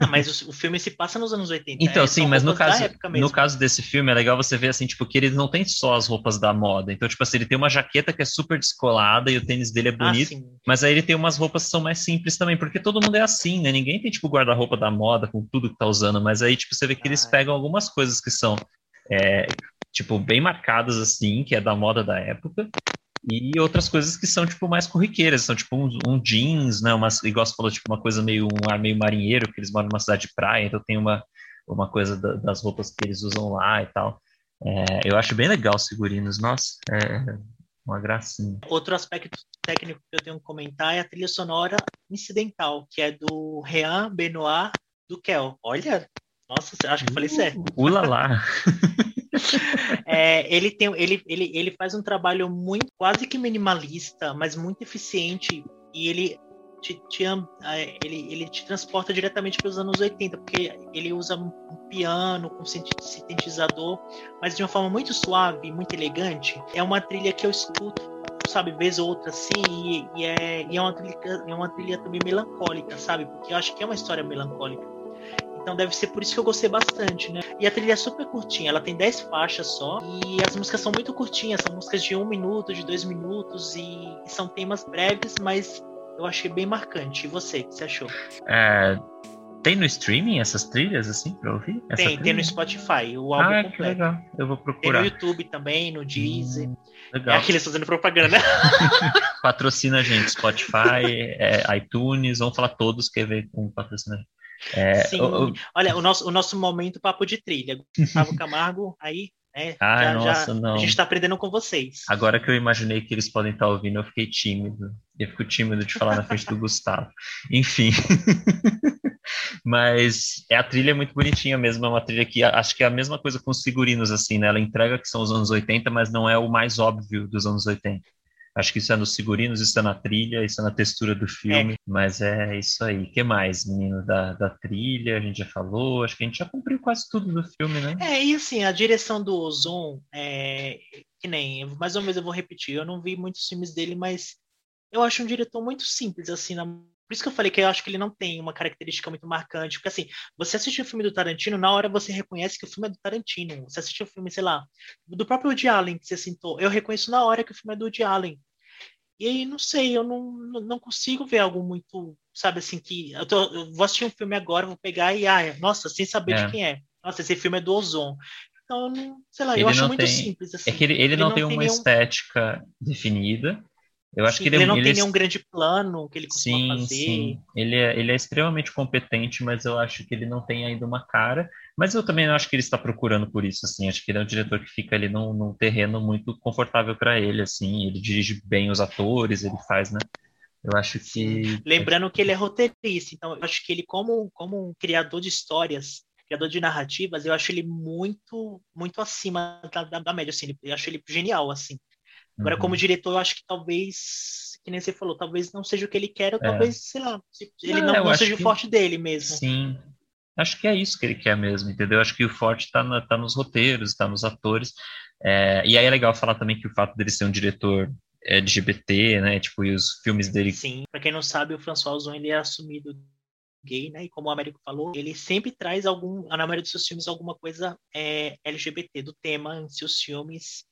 Não, mas o, o, filme se passa nos anos 80. Então, é, sim, mas no caso, no caso desse filme é legal você ver assim, tipo, que ele não tem só as roupas da moda. Então, tipo assim, ele tem uma jaqueta que é super descolada e o tênis dele é ah, bonito. Ah, mas aí ele tem umas roupas que são mais simples também, porque todo mundo é assim, né? Ninguém tem, tipo, guarda-roupa da moda com tudo que tá usando. Mas aí, tipo, você vê que ah, eles pegam algumas coisas que são é, tipo, bem marcadas, assim, que é da moda da época, e outras coisas que são, tipo, mais corriqueiras, são, tipo, um, um jeans, né, uma, igual você falou, tipo, uma coisa meio, um ar meio marinheiro, que eles moram numa cidade de praia, então tem uma, uma coisa da, das roupas que eles usam lá e tal. É, eu acho bem legal os figurinos, nossa, é uma gracinha. Outro aspecto técnico que eu tenho que comentar é a trilha sonora incidental, que é do Rean Benoit do Kel. Olha, nossa, acho que eu falei certo. Ula lá. é, ele, tem, ele, ele, ele faz um trabalho muito, quase que minimalista, mas muito eficiente. E ele te, te, é, ele, ele te transporta diretamente para os anos 80, porque ele usa um piano com sintetizador, mas de uma forma muito suave, muito elegante. É uma trilha que eu escuto, sabe, vez ou outra assim, e, e, é, e é, uma trilha, é uma trilha também melancólica, sabe? Porque eu acho que é uma história melancólica. Então deve ser por isso que eu gostei bastante, né? E a trilha é super curtinha, ela tem 10 faixas só. E as músicas são muito curtinhas, são músicas de um minuto, de dois minutos, e são temas breves, mas eu achei bem marcante. E você, o que você achou? É, tem no streaming essas trilhas, assim, pra ouvir? Essa tem, trilha? tem no Spotify, o álbum ah, completo. Que legal, eu vou procurar. Tem no YouTube também, no Deezer. Hum, legal. É aqueles fazendo propaganda. Patrocina a gente, Spotify, é, iTunes, vamos falar todos que ver com patrocina. É, Sim. O, o... Olha, o nosso, o nosso momento papo de trilha. Gustavo Camargo, aí Né? Ai, já, nossa, já, não. A gente está aprendendo com vocês. Agora que eu imaginei que eles podem estar tá ouvindo, eu fiquei tímido. Eu fico tímido de falar na frente do Gustavo. Enfim. Mas é, a trilha é muito bonitinha mesmo, é uma trilha que acho que é a mesma coisa com os figurinos, assim, né? Ela entrega que são os anos 80, mas não é o mais óbvio dos anos 80. Acho que isso é nos figurinos, isso é na trilha, isso é na textura do filme, é. mas é isso aí. O que mais, menino, da, da trilha? A gente já falou, acho que a gente já cumpriu quase tudo do filme, né? É, e assim, a direção do Ozon, é, que nem, mais ou menos eu vou repetir, eu não vi muitos filmes dele, mas eu acho um diretor muito simples, assim, na por isso que eu falei que eu acho que ele não tem uma característica muito marcante. Porque, assim, você assiste o filme do Tarantino, na hora você reconhece que o filme é do Tarantino. Você assiste o filme, sei lá, do próprio Woody Allen, que você sentou. Eu reconheço na hora que o filme é do Woody Allen. E aí, não sei, eu não, não consigo ver algo muito, sabe, assim, que. Eu, tô, eu vou assistir um filme agora, vou pegar e, ah, nossa, sem saber é. de quem é. Nossa, esse filme é do Ozon. Então, sei lá, ele eu acho muito simples. Assim. É que ele, ele, ele não, não, tem uma nenhum... estética definida. Eu acho sim, que ele, ele não ele tem é... nenhum grande plano que ele costuma sim, fazer. Sim, ele é, ele é extremamente competente, mas eu acho que ele não tem ainda uma cara. Mas eu também não acho que ele está procurando por isso, assim. Acho que ele é um diretor que fica ali num, num terreno muito confortável para ele, assim. Ele dirige bem os atores, ele faz, né? Eu acho que. Lembrando que ele é roteirista, então eu acho que ele, como, como um criador de histórias, criador de narrativas, eu acho ele muito, muito acima da, da, da média, assim. Eu acho ele genial, assim. Agora, uhum. como diretor, eu acho que talvez, que nem você falou, talvez não seja o que ele quer, ou é. talvez, sei lá, ele não, não, não seja o forte dele mesmo. Sim. Acho que é isso que ele quer mesmo, entendeu? Acho que o forte está tá nos roteiros, está nos atores. É, e aí é legal falar também que o fato dele ser um diretor LGBT, né? Tipo, e os filmes dele. Sim, para quem não sabe, o François Ozon ele é assumido gay, né? E como o Américo falou, ele sempre traz algum, na maioria dos seus filmes, alguma coisa é, LGBT do tema em seus filmes.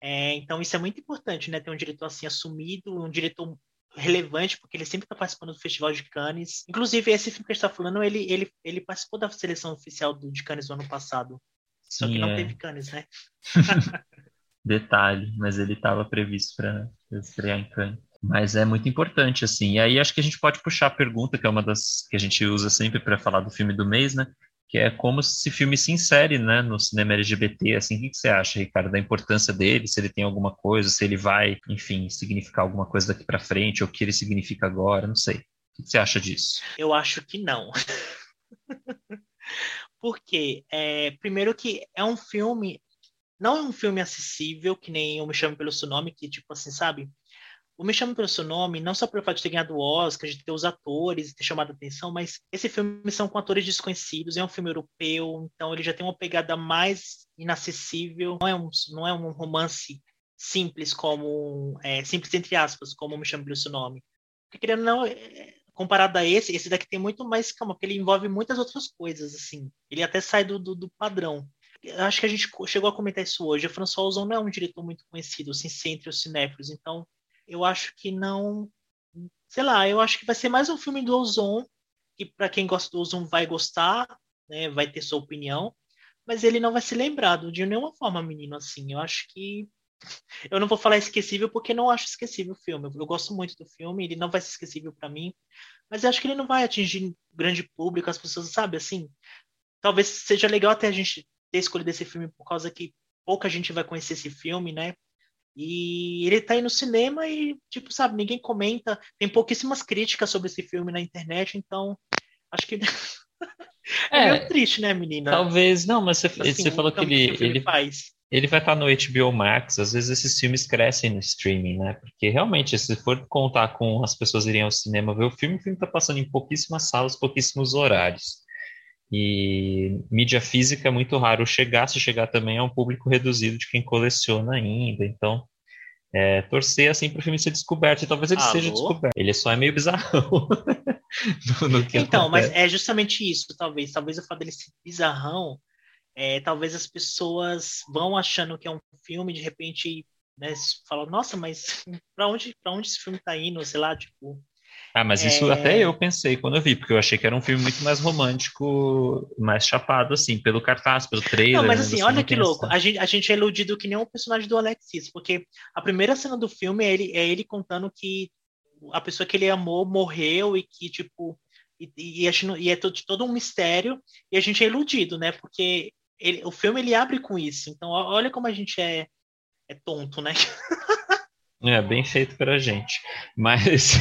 É, então isso é muito importante, né? Ter um diretor assim assumido, um diretor relevante, porque ele sempre está participando do Festival de Cannes. Inclusive, esse filme que a gente está falando, ele, ele, ele participou da seleção oficial do, de Cannes no ano passado. Só Sim, que não é. teve Cannes, né? Detalhe, mas ele estava previsto para estrear em Cannes. Mas é muito importante, assim. E aí acho que a gente pode puxar a pergunta, que é uma das que a gente usa sempre para falar do filme do mês, né? Que é como esse filme se insere né, no cinema LGBT. Assim, o que, você acha, Ricardo, da importância dele, se ele tem alguma coisa, se ele vai, enfim, significar alguma coisa daqui para frente, ou o que ele significa agora, não sei. O que, você acha disso? Eu acho que não. Porque, é, primeiro que é um filme, não é um filme acessível, que nem Eu Me Chamo Pelo Seu Nome, que, tipo assim, sabe? O Me Chame Pelo Seu Nome, não só pelo fato de ter ganhado o Oscar, de ter os atores e ter chamado a atenção, mas esse filme são com atores desconhecidos, é um filme europeu, então ele já tem uma pegada mais inacessível, não é um, não é um romance simples como, é, simples entre aspas, como Me Chame Pelo Seu Nome. Porque querendo não, é, comparado a esse, esse daqui tem muito mais calma, porque ele envolve muitas outras coisas, assim. Ele até sai do, do, do padrão. Acho que a gente chegou a comentar isso hoje. O François Ozon não é um diretor muito conhecido, ser entre os cinéfilos, então eu acho que não. Sei lá, eu acho que vai ser mais um filme do Ozon, que para quem gosta do Ozon vai gostar, né, vai ter sua opinião, mas ele não vai ser lembrado de nenhuma forma, menino, assim. Eu acho que. Eu não vou falar esquecível porque não acho esquecível o filme. Eu gosto muito do filme, ele não vai ser esquecível para mim, mas eu acho que ele não vai atingir grande público, as pessoas, sabe, assim. Talvez seja legal até a gente ter escolhido esse filme por causa que pouca gente vai conhecer esse filme, né? E ele tá aí no cinema e, tipo, sabe, ninguém comenta. Tem pouquíssimas críticas sobre esse filme na internet, então acho que. é, é meio triste, né, menina? Talvez, não, mas você, assim, você falou que ele, que ele, faz. ele vai estar tá no HBO Max. Às vezes esses filmes crescem no streaming, né? Porque realmente, se for contar com as pessoas irem ao cinema ver o filme, o filme tá passando em pouquíssimas salas, pouquíssimos horários. E mídia física é muito raro chegar, se chegar também é um público reduzido de quem coleciona ainda. Então, é, torcer assim para o filme ser descoberto. E talvez ele Alô? seja descoberto. Ele só é meio bizarrão. no, no então, acontece. mas é justamente isso, talvez. Talvez o fato dele ser bizarrão, é, talvez as pessoas vão achando que é um filme, de repente, né, falam, nossa, mas para onde, onde esse filme está indo? Sei lá, tipo, ah, mas isso é... até eu pensei quando eu vi, porque eu achei que era um filme muito mais romântico, mais chapado, assim, pelo cartaz, pelo trailer. Não, mas assim, olha que louco. A gente, a gente é iludido que nem o personagem do Alexis, porque a primeira cena do filme é ele, é ele contando que a pessoa que ele amou morreu e que, tipo, e, e, e é todo, todo um mistério, e a gente é iludido, né? Porque ele, o filme ele abre com isso. Então, olha como a gente é, é tonto, né? É, bem feito pra gente. Mas,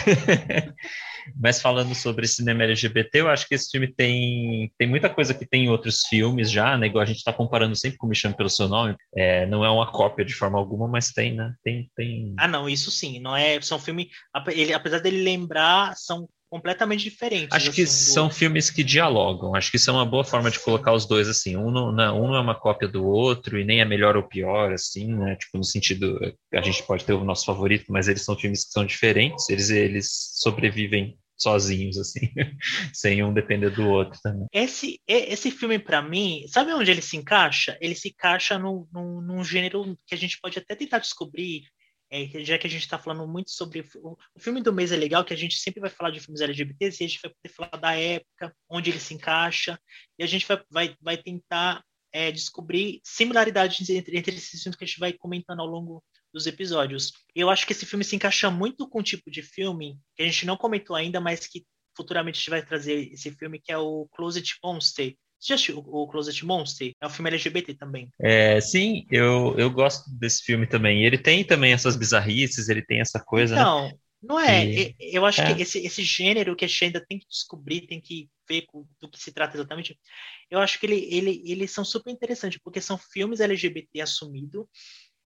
mas falando sobre cinema LGBT, eu acho que esse filme tem, tem muita coisa que tem em outros filmes já, né? Igual a gente está comparando sempre com Me Chame Pelo Seu Nome. É, não é uma cópia de forma alguma, mas tem, né? Tem, tem... Ah, não, isso sim. Não é, são filme, ele, apesar dele lembrar, são completamente diferentes. Acho que assim, são do... filmes que dialogam. Acho que isso é uma boa forma de colocar os dois assim. Um não, não, um não é uma cópia do outro e nem é melhor ou pior, assim, né? Tipo, no sentido, a gente pode ter o nosso favorito, mas eles são filmes que são diferentes. Eles, eles sobrevivem sozinhos, assim, sem um depender do outro também. Esse, esse filme, para mim, sabe onde ele se encaixa? Ele se encaixa num, num, num gênero que a gente pode até tentar descobrir é, já que a gente está falando muito sobre o, o, filme do mês é legal que a gente sempre vai falar de filmes LGBTs e a gente vai poder falar da época onde ele se encaixa e a gente vai, vai, vai tentar é, descobrir similaridades entre, entre esses filmes que a gente vai comentando ao longo dos episódios. Eu acho que esse filme se encaixa muito com o tipo de filme que a gente não comentou ainda, mas que futuramente a gente vai trazer esse filme que é o Closet Monster, você já assistiu o Closet Monster? É um filme LGBT também. É, sim, eu, eu gosto desse filme também. Ele tem também essas bizarrices, ele tem essa coisa. Né? Então, né? não é. E... Eu acho é. que esse, esse gênero que a gente ainda tem que descobrir, tem que ver do que se trata exatamente. Eu acho que ele, ele, eles são super interessantes, porque são filmes LGBT assumidos.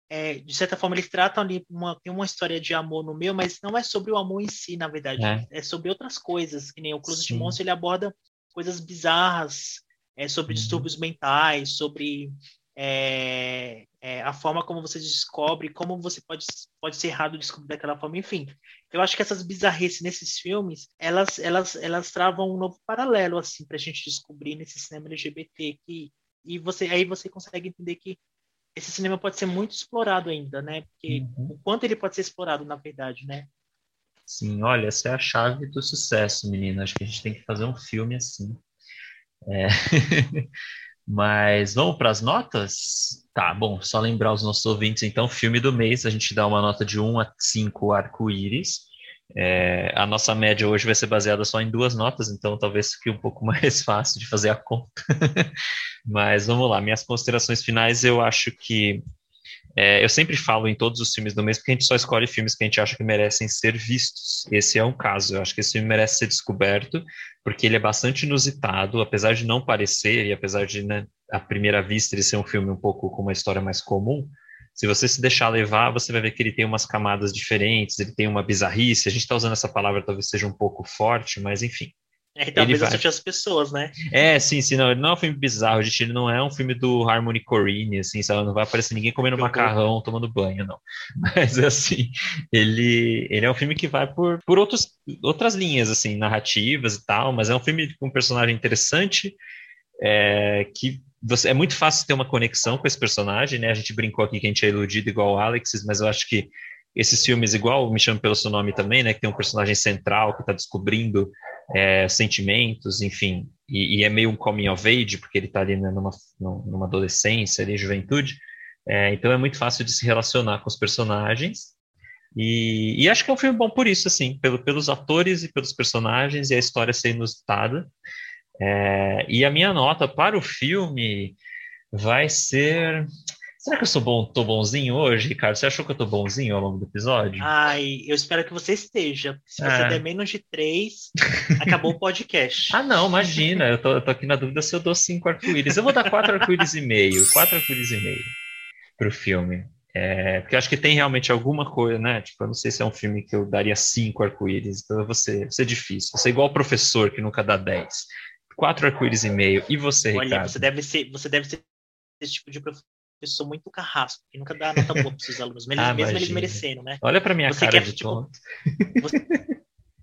É, de certa forma, eles tratam ali uma, tem uma história de amor no meio, mas não é sobre o amor em si, na verdade. É, é sobre outras coisas, que nem o Closet Monster, ele aborda coisas bizarras, é, sobre uhum. distúrbios mentais, sobre é, é, a forma como você descobre, como você pode, pode ser errado descobrir daquela forma, enfim. Eu acho que essas bizarrices nesses filmes, elas, elas, elas travam um novo paralelo, assim, pra gente descobrir nesse cinema LGBT, que, e você, aí você consegue entender que esse cinema pode ser muito explorado ainda, né? Porque uhum. o quanto ele pode ser explorado, na verdade, né? Sim, olha, essa é a chave do sucesso, menina. Acho que a gente tem que fazer um filme assim. É. Mas vamos para as notas? Tá, bom, só lembrar os nossos ouvintes, então, filme do mês, a gente dá uma nota de 1 a 5 arco-íris. É, a nossa média hoje vai ser baseada só em duas notas, então talvez fique um pouco mais fácil de fazer a conta. Mas vamos lá, minhas considerações finais, eu acho que é, eu sempre falo em todos os filmes do mês porque a gente só escolhe filmes que a gente acha que merecem ser vistos. Esse é um caso. Eu acho que esse filme merece ser descoberto porque ele é bastante inusitado, apesar de não parecer e apesar de, né, à primeira vista, ele ser um filme um pouco com uma história mais comum. Se você se deixar levar, você vai ver que ele tem umas camadas diferentes, ele tem uma bizarrice. A gente está usando essa palavra, talvez seja um pouco forte, mas enfim. É, talvez vai... assistir as pessoas, né? É, sim, sim, não, ele não é um filme bizarro, gente, ele não é um filme do Harmony Corrine, assim, sabe? Não vai aparecer ninguém comendo macarrão, tomando banho, não. Mas, assim, ele, ele é um filme que vai por, por outros, outras linhas, assim, narrativas e tal, mas é um filme com um personagem interessante, é, que você, é muito fácil ter uma conexão com esse personagem, né? A gente brincou aqui que a gente é iludido igual o Alex, mas eu acho que esses filmes, igual Me Chama Pelo Seu Nome também, né? Que tem um personagem central que está descobrindo é, sentimentos, enfim, e, e, é meio um coming of age, porque ele está ali né, numa, numa adolescência, ali, juventude, é, então é muito fácil de se relacionar com os personagens, e, e, acho que é um filme bom por isso, assim, pelo, pelos atores e pelos personagens, e a história ser inusitada, é, e a minha nota para o filme vai ser Será que eu sou bom, tô bonzinho hoje, Ricardo? Você achou que eu tô bonzinho ao longo do episódio? Ai, eu espero que você esteja. Se você é. der menos de três, acabou o podcast. Ah, não, imagina. Eu tô, eu tô aqui na dúvida se eu dou cinco arco-íris. Eu vou dar quatro arco-íris e meio. Quatro arco-íris e meio pro filme. É, porque eu acho que tem realmente alguma coisa, né? Tipo, eu não sei se é um filme que eu daria cinco arco-íris, então ser, vou ser difícil. Vou ser igual o professor que nunca dá dez. Quatro arco-íris e meio. E você, Olha, Ricardo? Você deve ser, você deve ser esse tipo de professor pessoa muito carrasco, que nunca dá nota boa para seus alunos, mesmo, ah, mesmo eles merecendo, né? Olha para minha você cara quer, de tipo, você,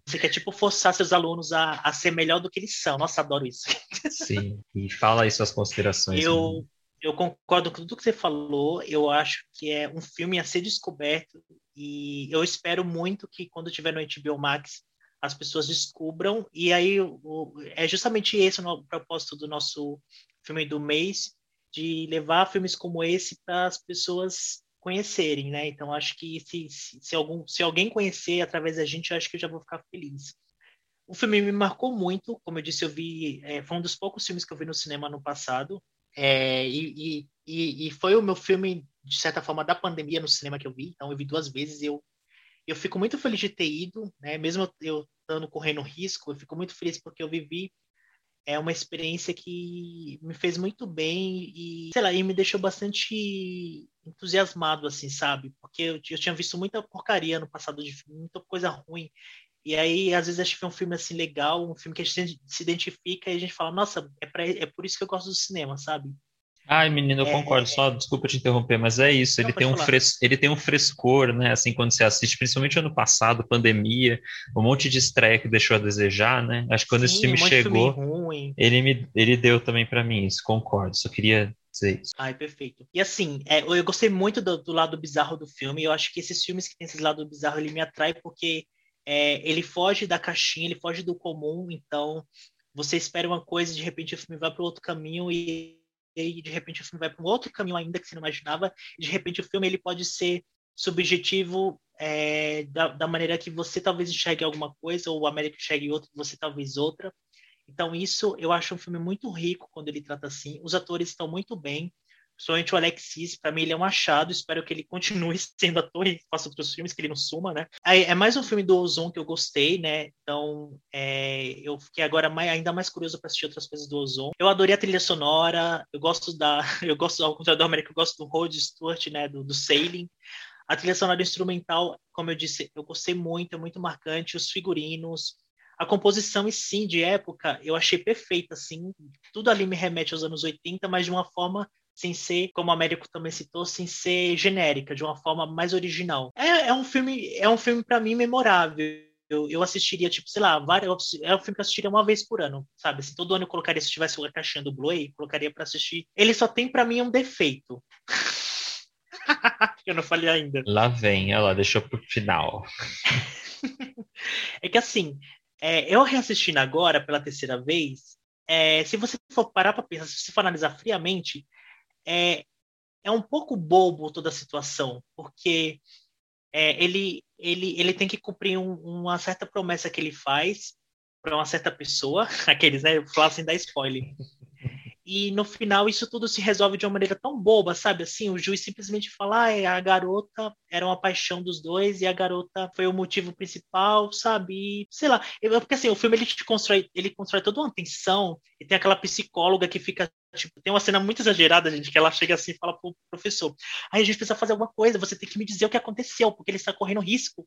você, quer, tipo, forçar seus alunos a, a ser melhor do que eles são. Nossa, adoro isso. Sim, e fala aí suas considerações. Eu, né? eu concordo com tudo que você falou. Eu acho que é um filme a ser descoberto e eu espero muito que quando tiver no HBO Max as pessoas descubram. E aí o, é justamente esse o propósito do nosso filme do mês, de levar filmes como esse para as pessoas conhecerem, né? Então acho que se, se, se, algum, se alguém conhecer através da gente, acho que eu já vou ficar feliz. O filme me marcou muito, como eu disse, eu vi, é, foi um dos poucos filmes que eu vi no cinema no passado. É, e, e, e foi o meu filme, de certa forma, da pandemia no cinema que eu vi. Então, eu vi duas vezes eu, eu fico muito feliz de ter ido, né? Mesmo eu estando correndo risco, eu fico muito feliz porque eu vivi é uma experiência que me fez muito bem e, sei lá, e me deixou bastante entusiasmado, assim, sabe? Porque eu, eu tinha visto muita porcaria no passado de filme, muita coisa ruim. E aí, às vezes, a gente vê um filme assim legal, um filme que a gente se identifica e a gente fala, nossa, é, pra, é por isso que eu gosto do cinema, sabe? Ai, menino, eu é, concordo. É, Só desculpa te interromper, mas é isso. Ele tem um fres... ele tem um frescor, né? Assim, quando você assiste, principalmente ano passado, pandemia, um monte de estreia que deixou a desejar, né? Acho que quando Sim, esse filme um chegou, filme ele me ele deu também para mim isso. Concordo. Só queria dizer isso. Ai, perfeito. E assim, é, eu gostei muito do, do, lado bizarro do filme. Eu acho que esses filmes que tem esse lado bizarro, ele me atrai porque é, ele foge da caixinha, ele foge do comum. Então, você espera uma coisa, de repente o filme vai para outro caminho e e aí de repente o filme vai para um outro caminho ainda que você não imaginava, e de repente o filme ele pode ser subjetivo é, da, da, maneira que você talvez enxergue alguma coisa, ou o América enxergue outra, você talvez outra. Então isso eu acho um filme muito rico quando ele trata assim. Os atores estão muito bem, Principalmente o Alexis, para mim ele é um achado, espero que ele continue sendo ator e faça outros filmes, que ele não suma, né? É mais um filme do Ozon que eu gostei, né? Então, é, eu fiquei agora mais, ainda mais curioso para assistir outras coisas do Ozon. Eu adorei a trilha sonora, eu gosto da, eu gosto, ao contrário do América, eu gosto do Rod Stewart, né? Do, do Sailing. A trilha sonora instrumental, como eu disse, eu gostei muito, é muito marcante. Os figurinos, a composição e sim de época eu achei perfeita assim tudo ali me remete aos anos 80 mas de uma forma sem ser, como o Américo também citou, sem ser genérica, de uma forma mais original. É, é um filme, é um filme para mim memorável. Eu, eu, assistiria, tipo, sei lá, vários, é um filme que eu assistiria uma vez por ano, sabe? Assim, todo ano eu colocaria, se tivesse uma caixinha do Blu-ray, colocaria para assistir. Ele só tem para mim um defeito. eu não falei ainda. Lá vem, ela deixou pro final. é que assim, é, eu reassistindo agora pela terceira vez, é, se você for parar para pensar, se você for analisar friamente, é, é um pouco bobo toda a situação, porque é, ele, ele, ele tem que cumprir um, uma certa promessa que ele faz para uma certa pessoa, aqueles, né? Falar assim, dá spoiler. E no final isso tudo se resolve de uma maneira tão boba, sabe? Assim, o juiz simplesmente fala, ah, a garota era uma paixão dos dois e a garota foi o motivo principal, sabe? E, sei lá, porque assim, o filme ele constrói, ele constrói toda uma tensão e tem aquela psicóloga que fica Tipo, tem uma cena muito exagerada, gente, que ela chega assim e fala pro professor: aí a gente precisa fazer alguma coisa, você tem que me dizer o que aconteceu, porque ele está correndo risco.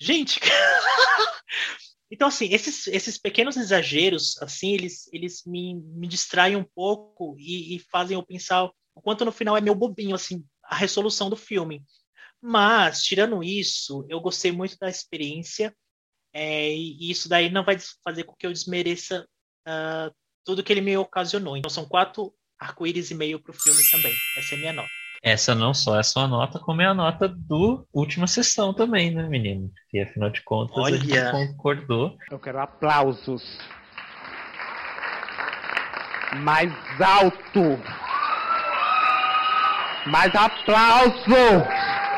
Gente, Então, assim, esses, esses pequenos exageros, assim, eles, eles me, me distraem um pouco e, e fazem eu pensar o quanto no final é meu bobinho, assim, a resolução do filme. Mas, tirando isso, eu gostei muito da experiência é, e isso daí não vai fazer com que eu desmereça uh, tudo que ele me ocasionou. Então, são quatro arco-íris e meio para o filme também. Essa é a minha nota. Essa não só é a sua nota, como é a nota do última sessão também, né, menino? Porque afinal de contas Olha. a gente concordou. Eu quero aplausos. Mais alto. Mais aplauso.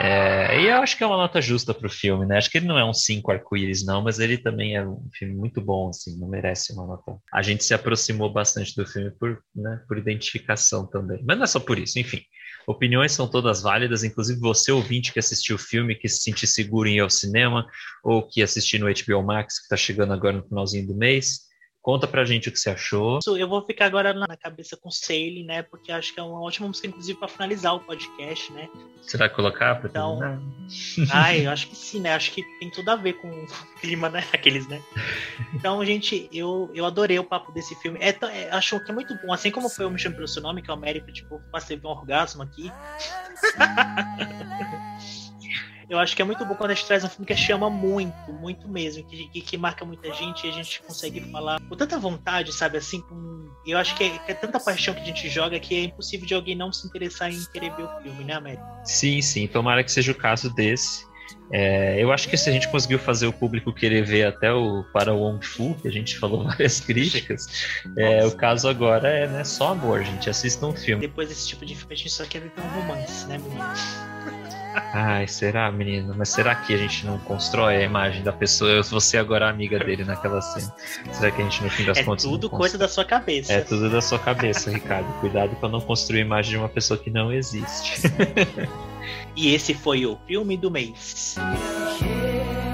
É, e eu acho que é uma nota justa para o filme, né? Acho que ele não é um 5 arco-íris, não, mas ele também é um filme muito bom, assim, não merece uma nota. A gente se aproximou bastante do filme por, né, por identificação também. Mas não é só por isso, enfim. Opiniões são todas válidas, inclusive você, ouvinte, que assistiu o filme, que se sentir seguro em ir ao cinema, ou que assistiu no HBO Max, que está chegando agora no finalzinho do mês. Conta pra gente o que você achou. Eu vou ficar agora na cabeça com Sailing, né? Porque acho que é uma ótima música, inclusive, para finalizar o podcast, né? Você vai colocar pra então, Ai, eu acho que sim, né? Acho que tem tudo a ver com o clima, né? Aqueles, né? Então, gente, eu, eu adorei o papo desse filme. É, é, acho que é muito bom. Assim como foi o Me Chame Pelo Seu Nome, que é o América, tipo, passei um orgasmo aqui. Eu acho que é muito bom quando a gente traz um filme que chama muito, muito mesmo, que, que, que, marca muita gente e a gente consegue falar com tanta vontade, sabe? Assim, com... eu acho que é, que é, tanta paixão que a gente joga que é impossível de alguém não se interessar em querer ver o filme, né, Américo? Sim, sim. Tomara que seja o caso desse. É, eu acho que se a gente conseguiu fazer o público querer ver até o para o Wong Fu, que a gente falou várias críticas, é, o caso agora é né, só amor, gente. Assistam um filme. Depois desse tipo de filme, a gente só quer ver um romance, né, menino? Ai, será, menino? Mas será que a gente não constrói a imagem da pessoa? Você agora é amiga dele naquela cena. Será que a gente, no fim das é contas. tudo coisa da sua cabeça. É tudo da sua cabeça, Ricardo. Cuidado pra não construir a imagem de uma pessoa que não existe. e esse foi o filme do mês. Yeah.